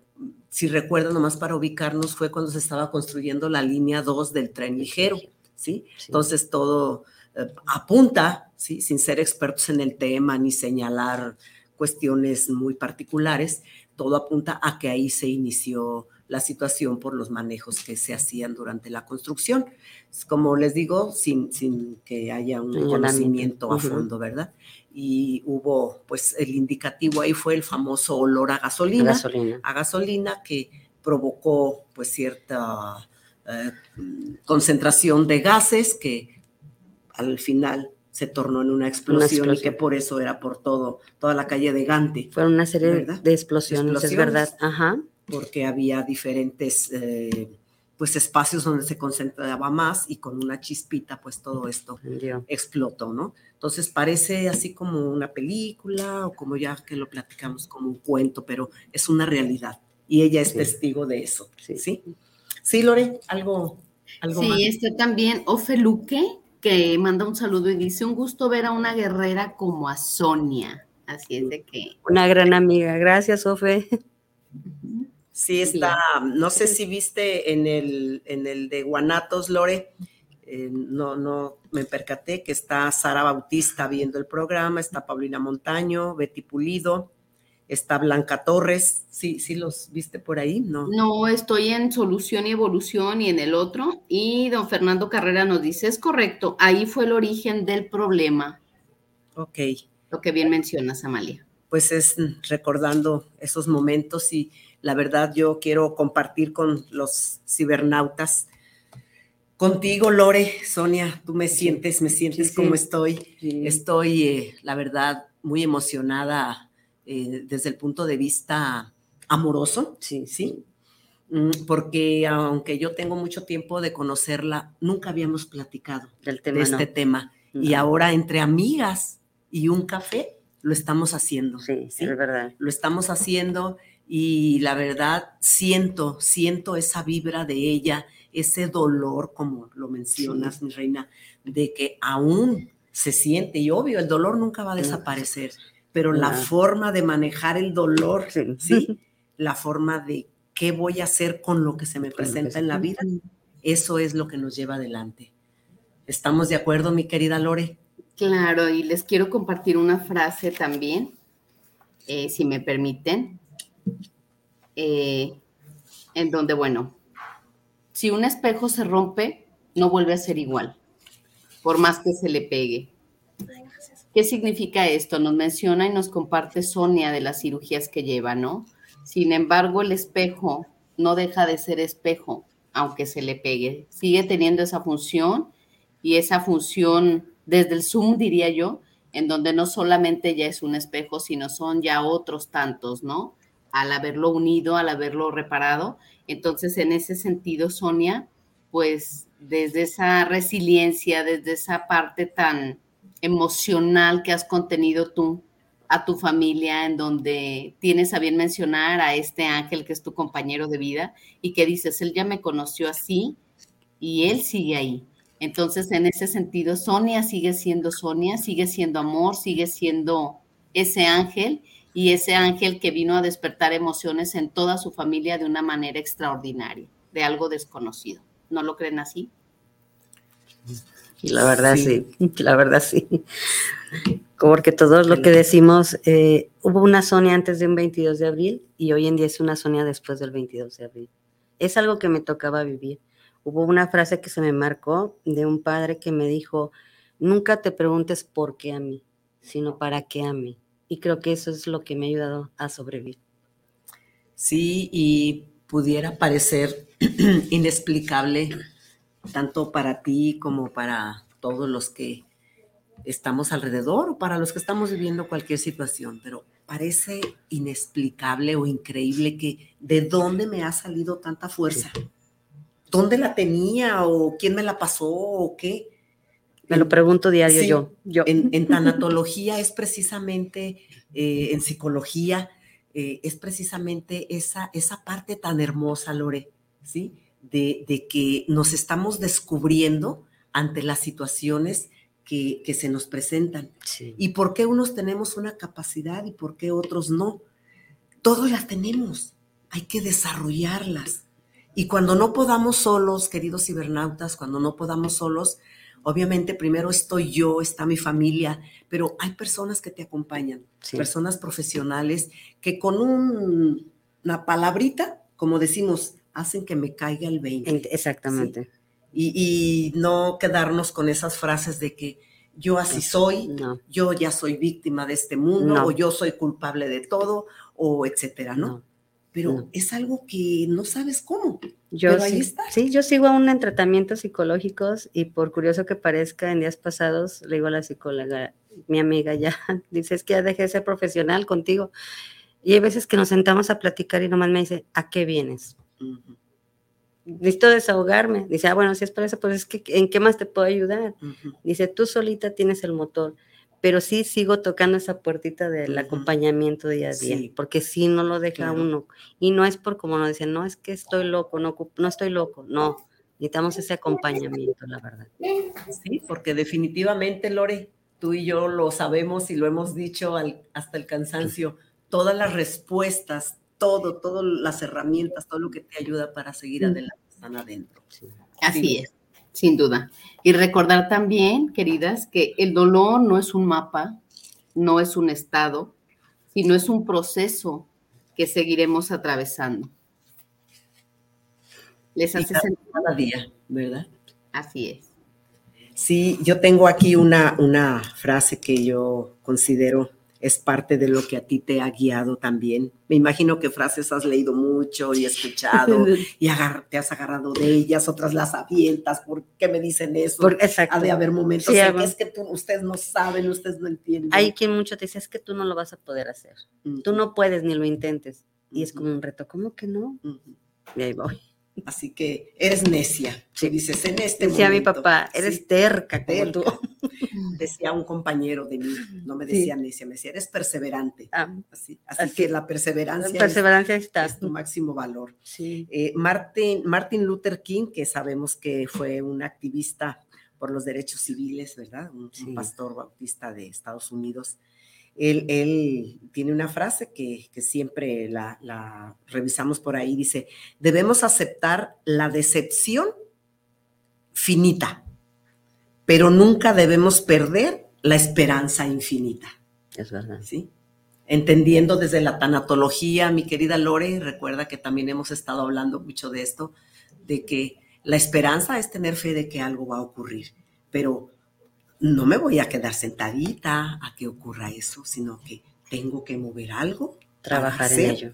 si recuerdan, nomás para ubicarnos, fue cuando se estaba construyendo la línea 2 del tren ligero, ¿sí? sí. Entonces todo eh, apunta, ¿sí? Sin ser expertos en el tema ni señalar cuestiones muy particulares, todo apunta a que ahí se inició la situación por los manejos que se hacían durante la construcción. Como les digo, sin, sin que haya un conocimiento a fondo, ¿verdad? Y hubo, pues el indicativo ahí fue el famoso olor a gasolina, a gasolina, a gasolina que provocó pues cierta eh, concentración de gases que al final se tornó en una explosión, una explosión, y que por eso era por todo, toda la calle de Gante. Fueron una serie ¿verdad? de explosiones, explosiones, es verdad. Ajá porque había diferentes eh, pues espacios donde se concentraba más y con una chispita pues todo esto explotó, ¿no? Entonces parece así como una película o como ya que lo platicamos como un cuento, pero es una realidad y ella es sí. testigo de eso, ¿sí? ¿sí? Sí, Lore, algo, algo sí, más. está también Ofe Luque, que manda un saludo y dice, un gusto ver a una guerrera como a Sonia. Así es de que... Una gran amiga. Gracias, Ofe. Sí, está, no sé si viste en el, en el de Guanatos, Lore, eh, no, no me percaté que está Sara Bautista viendo el programa, está Paulina Montaño, Betty Pulido, está Blanca Torres, sí, sí los viste por ahí, ¿no? No, estoy en solución y evolución y en el otro, y don Fernando Carrera nos dice, es correcto, ahí fue el origen del problema. Ok. Lo que bien mencionas, Amalia. Pues es recordando esos momentos y la verdad, yo quiero compartir con los cibernautas. Contigo, Lore, Sonia, tú me sientes, me sientes sí, como estoy. Sí. Estoy, eh, la verdad, muy emocionada eh, desde el punto de vista amoroso, sí, sí. Mm, porque aunque yo tengo mucho tiempo de conocerla, nunca habíamos platicado Del tema, de este no. tema. No. Y ahora entre amigas y un café, lo estamos haciendo. Sí, sí, es verdad. Lo estamos haciendo y la verdad siento, siento esa vibra de ella, ese dolor, como lo mencionas, sí. mi reina, de que aún se siente, y obvio, el dolor nunca va a desaparecer, pero la forma de manejar el dolor, sí. ¿sí? la forma de qué voy a hacer con lo que se me presenta en la vida, eso es lo que nos lleva adelante. ¿Estamos de acuerdo, mi querida Lore? Claro, y les quiero compartir una frase también, eh, si me permiten, eh, en donde, bueno, si un espejo se rompe, no vuelve a ser igual, por más que se le pegue. ¿Qué significa esto? Nos menciona y nos comparte Sonia de las cirugías que lleva, ¿no? Sin embargo, el espejo no deja de ser espejo, aunque se le pegue. Sigue teniendo esa función y esa función desde el Zoom, diría yo, en donde no solamente ya es un espejo, sino son ya otros tantos, ¿no? Al haberlo unido, al haberlo reparado. Entonces, en ese sentido, Sonia, pues desde esa resiliencia, desde esa parte tan emocional que has contenido tú a tu familia, en donde tienes a bien mencionar a este ángel que es tu compañero de vida y que dices, él ya me conoció así y él sigue ahí. Entonces, en ese sentido, Sonia sigue siendo Sonia, sigue siendo amor, sigue siendo ese ángel y ese ángel que vino a despertar emociones en toda su familia de una manera extraordinaria, de algo desconocido. ¿No lo creen así? La verdad sí, la verdad sí. Porque todo lo que decimos, eh, hubo una Sonia antes de un 22 de abril y hoy en día es una Sonia después del 22 de abril. Es algo que me tocaba vivir. Hubo una frase que se me marcó de un padre que me dijo, nunca te preguntes por qué a mí, sino para qué a mí. Y creo que eso es lo que me ha ayudado a sobrevivir. Sí, y pudiera parecer inexplicable tanto para ti como para todos los que estamos alrededor o para los que estamos viviendo cualquier situación, pero parece inexplicable o increíble que de dónde me ha salido tanta fuerza. ¿Dónde la tenía o quién me la pasó o qué? Me lo pregunto diario yo. yo. En, tanatología es precisamente, eh, en psicología, eh, es precisamente esa, esa parte tan hermosa, Lore, ¿sí? De, que nos estamos descubriendo ante las situaciones que, se nos presentan. ¿Y por qué unos tenemos una capacidad y por qué otros no? Todos las tenemos, hay que desarrollarlas. Y cuando no podamos solos, queridos cibernautas, cuando no podamos solos, obviamente primero estoy yo, está mi familia, pero hay personas que te acompañan, personas profesionales que con una palabrita, como decimos, hacen que me caiga el 20. Exactamente. Y, no quedarnos con esas frases de que yo así soy, yo ya soy víctima de este mundo, o yo soy culpable de todo, o etcétera, ¿no? Pero es algo que no sabes cómo. Yo pero ahí está. Sí, yo sigo aún en tratamientos psicológicos y por curioso que parezca, en días pasados le digo a la psicóloga, mi amiga ya, dice, es que ya dejé de ser profesional contigo. Y hay veces que nos sentamos a platicar y nomás me dice, ¿a qué vienes? Necesito desahogarme. Dice, ah, bueno, si es para eso, pues es que, ¿en qué más te puedo ayudar? Dice, tú solita tienes el motor, pero sí sigo tocando esa puertita del acompañamiento día a día, porque si no lo deja uno. Y no es por como nos dicen, no es que estoy loco, no, no estoy loco, no. Necesitamos ese acompañamiento, la verdad. Sí, porque definitivamente, Lore, tú y yo lo sabemos y lo hemos dicho hasta el cansancio, todas las respuestas todo, todas las herramientas, todo lo que te ayuda para seguir adelante están adentro. Así es, sin duda. Y recordar también, queridas, que el dolor no es un mapa, no es un estado, sino es un proceso que seguiremos atravesando. Les hace sentir cada día, ¿verdad? Así es. Sí, yo tengo aquí una, una frase que yo considero es parte de lo que a ti te ha guiado también. Me imagino que frases has leído mucho y escuchado y te has agarrado de ellas, otras las avientas, ¿por qué me dicen eso? Ha de haber momentos en que es que ustedes no saben, ustedes no entienden. Hay quien mucho te dice, es que tú no lo vas a poder hacer. Tú no puedes ni lo intentes. Y es como un reto, ¿cómo que no? Y ahí voy. Así que eres necia. Sí. Dices, en este Decía mi papá, eres terca, como tú. Decía un compañero de mí, no me decía necia, me decía, eres perseverante. Ah, así, que la perseverancia, perseverancia es, está. es, tu máximo valor. Sí. Eh, Martin, Martin Luther King, que sabemos que fue un activista por los derechos civiles, ¿verdad? un pastor bautista de Estados Unidos él, tiene una frase que, siempre la, revisamos por ahí, dice, debemos aceptar la decepción finita, pero nunca debemos perder la esperanza infinita. Es verdad. ¿Sí? Entendiendo desde la tanatología, mi querida Lore, recuerda que también hemos estado hablando mucho de esto, de que la esperanza es tener fe de que algo va a ocurrir, pero no me voy a quedar sentadita a que ocurra eso, sino que tengo que mover algo. Trabajar en ello.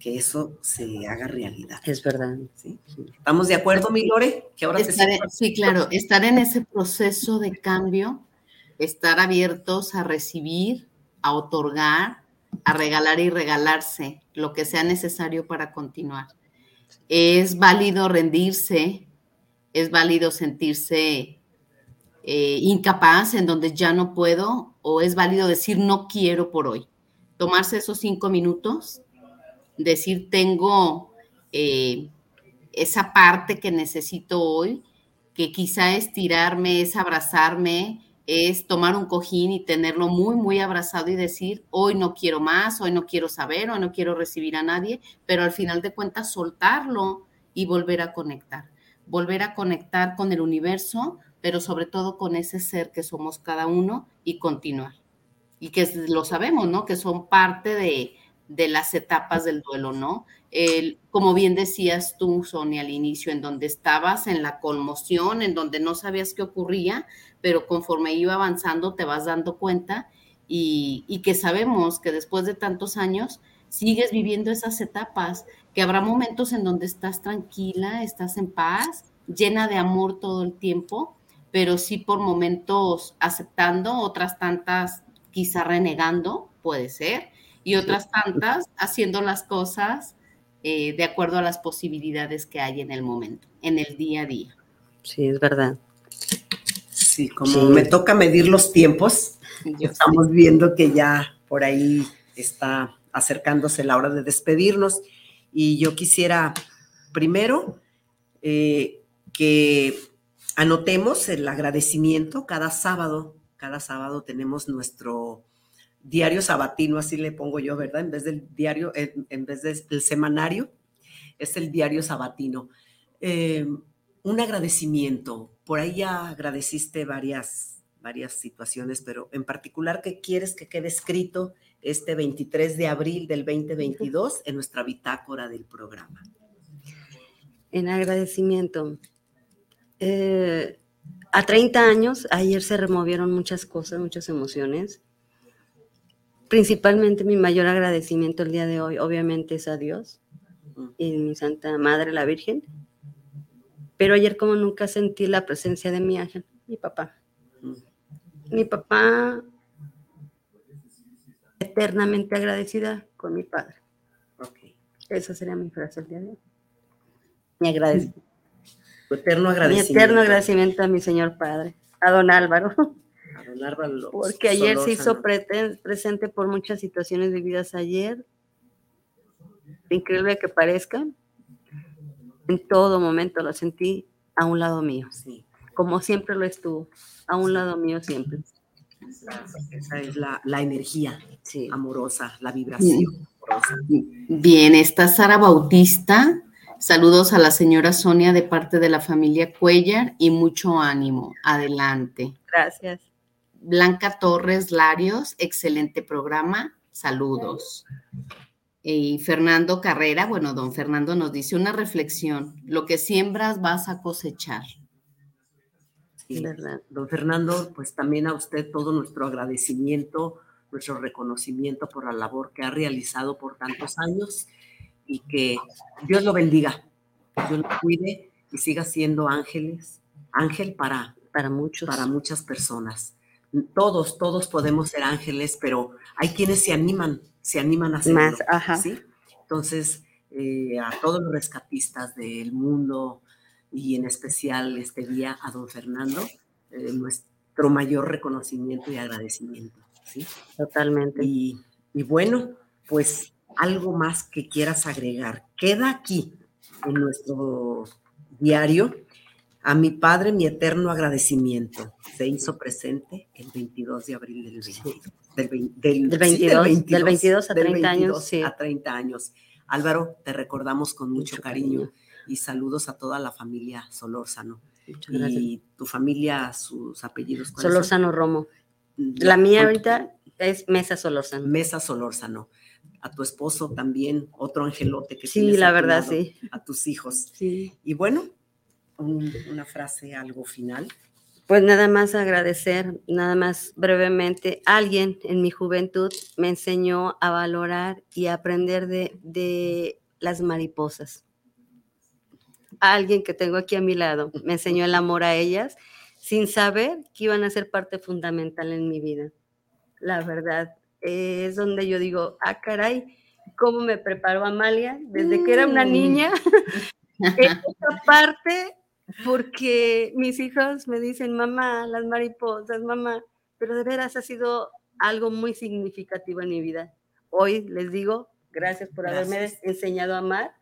Que eso se haga realidad. Es verdad. ¿Sí? ¿Estamos de acuerdo, mi Lore? Que ahora estar sí, claro, estar en ese proceso de cambio, estar abiertos a recibir, a otorgar, a regalar y regalarse lo que sea necesario para continuar. Es válido rendirse, es válido sentirse eh, incapaz, en donde ya no puedo, o es válido decir no quiero por hoy. Tomarse esos cinco minutos, decir tengo eh, esa parte que necesito hoy, que quizá es tirarme, es abrazarme, es tomar un cojín y tenerlo muy, muy abrazado y decir, hoy no quiero más, hoy no quiero saber, hoy no quiero recibir a nadie, pero al final de cuentas soltarlo y volver a conectar, volver a conectar con el universo, pero sobre todo con ese ser que somos cada uno y continuar. Y que lo sabemos, ¿no? Que son parte de, de las etapas del duelo, ¿no? Como bien decías tú, Sonia, al inicio, en donde estabas en la conmoción, en donde no sabías qué ocurría, pero conforme iba avanzando te vas dando cuenta y, y que sabemos que después de tantos años sigues viviendo esas etapas, que habrá momentos en donde estás tranquila, estás en paz, llena de amor todo el tiempo, pero sí por momentos aceptando, otras tantas quizá renegando, puede ser, y otras tantas haciendo las cosas eh, de acuerdo a las posibilidades que hay en el momento, en el día a día. Sí, es verdad. Sí, como me toca medir los tiempos, estamos viendo que ya por ahí está acercándose la hora de despedirnos y yo quisiera primero eh, que anotemos el agradecimiento cada sábado. Cada sábado tenemos nuestro diario sabatino, así le pongo yo, ¿verdad? En vez del diario, en, vez del semanario, es el diario sabatino. Eh, un agradecimiento. Por ahí ya agradeciste varias, varias situaciones, pero en particular, ¿qué quieres que quede escrito este 23 de abril del 2022 en nuestra bitácora del programa? En agradecimiento. Eh, a 30 años, ayer se removieron muchas cosas, muchas emociones. Principalmente mi mayor agradecimiento el día de hoy, obviamente, es a Dios y mi Santa Madre, la Virgen. Pero ayer como nunca sentí la presencia de mi ángel, mi papá. Mi papá eternamente agradecida con mi padre. Esa sería mi frase el día de hoy. Mi eterno agradecimiento. Mi eterno agradecimiento a mi señor padre, a don Álvaro. A don Álvaro. Porque ayer se hizo presente por muchas situaciones vividas ayer. Increíble que parezca, en todo momento lo sentí a un lado mío. Sí. Como siempre lo estuvo, a un lado mío siempre. Esa es la, energía amorosa, la vibración. Bien, está Sara Bautista Saludos a la señora Sonia de parte de la familia Cuellar y mucho ánimo. Adelante. Gracias. Blanca Torres Larios, excelente programa. Saludos. Y Fernando Carrera, bueno, don Fernando nos dice una reflexión. Lo que siembras vas a cosechar. Sí, verdad. Don Fernando, pues también a usted todo nuestro agradecimiento, nuestro reconocimiento por la labor que ha realizado por tantos años y que Dios lo bendiga, Dios lo cuide y siga siendo ángeles, ángel para, para muchos, para muchas personas. Todos, todos podemos ser ángeles, pero hay quienes se animan, se animan a hacerlo. Más, ajá. ¿sí? Entonces, eh, a todos los rescatistas del mundo y en especial este día a don Fernando, eh, nuestro mayor reconocimiento y agradecimiento. ¿sí? Totalmente. Y, y bueno, pues algo más que quieras agregar. Queda aquí en nuestro diario a mi padre mi eterno agradecimiento. Se hizo presente el 22 de abril del, 22, del 22, a 30 años. Sí. A 30 años. Álvaro, te recordamos con mucho, cariño, y saludos a toda la familia Solórzano. y tu familia, sus apellidos. Solórzano Romo. La mía ahorita es Mesa Solórzano. Mesa Solórzano. A tu esposo también, otro angelote que Sí, la verdad, sí. A tus hijos. Sí. Y bueno, un- una frase, algo final. Pues nada más agradecer, nada más brevemente, alguien en mi juventud me enseñó a valorar y a aprender de, de las mariposas. Alguien que tengo aquí a mi lado me enseñó el amor a ellas sin saber que iban a ser parte fundamental en mi vida. La verdad, eh, es donde yo digo, ah, caray, ¿cómo me preparó Amalia desde que era una Mm. niña? esa parte porque mis hijos me dicen, mamá, las mariposas, mamá, pero de veras ha sido algo muy significativo en mi vida. Hoy les digo, gracias por haberme enseñado a amar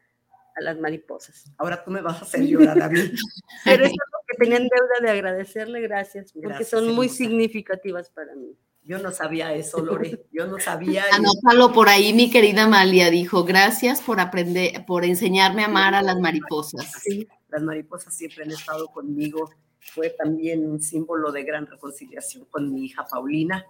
a las mariposas. Ahora tú me vas a hacer llorar a mí. Pero es algo que tenían deuda de agradecerle, gracias, porque Gracias, son muy significativas para mí. Yo no sabía eso, Lore. Yo no sabía. Anótalo por ahí, mi querida Amalia dijo, gracias por aprender, por enseñarme a amar a las mariposas. Sí, las mariposas siempre han estado conmigo. Fue también un símbolo de gran reconciliación con mi hija Paulina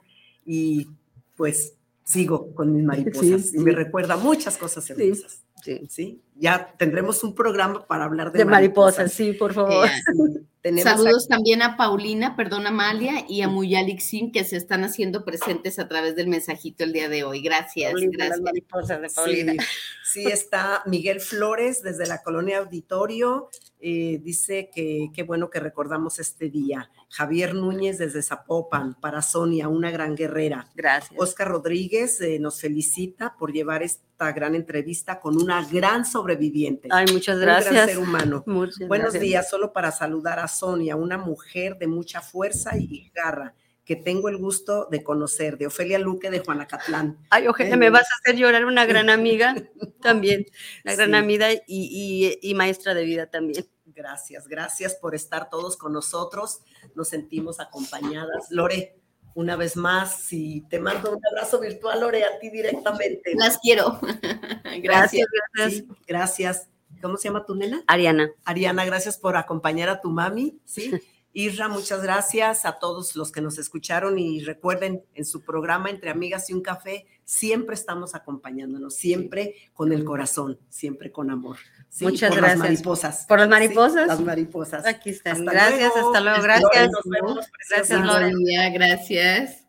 y pues sigo con mis mariposas Sí, y me recuerda muchas cosas hermosas. Sí. Sí, ya tendremos un programa para hablar de, De mariposas, sí, por favor. Eh, Saludos también a Paulina, perdón Amalia, y a Muyalixin que se están haciendo presentes a través del mensajito el día de hoy. Gracias, Paulina, las gracias. mariposas de Sí, Paulina. sí, está Miguel Flores desde la colonia Auditorio. eh, dice que qué bueno que recordamos este día. Javier Núñez desde Zapopan, para Sonia, una gran guerrera. Gracias. Oscar Rodríguez eh, nos felicita por llevar esta gran entrevista con una gran sobreviviente. Ay, muchas un gran gracias. ser humano. Muchas Buenos gracias. días, solo para saludar a Sonia, una mujer de mucha fuerza y garra que tengo el gusto de conocer, de Ofelia Luque de Juanacatlán. Ay, Eh, me vas a hacer llorar una gran amiga también, una gran Sí. amiga y, y- y maestra de vida también. Gracias, gracias por estar todos con nosotros. Nos sentimos acompañadas. Lore, una vez más, y te mando un abrazo virtual, Lore, a ti directamente. Las quiero. Gracias. gracias. Sí, gracias. ¿Cómo se llama tu nena? Ariana. Ariana, gracias por acompañar a tu mami, ¿sí? Isra, muchas gracias a todos los que nos escucharon y recuerden, en su programa Entre Amigas y un Café, siempre estamos acompañándonos, siempre con el corazón, siempre con amor. ¿sí? Muchas Por gracias. Las mariposas. ¿Por las Sí, mariposas? las mariposas. Aquí están. Hasta gracias, luego. hasta luego. Gracias. nos vemos, Gracias, día, gracias.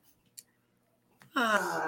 Ah.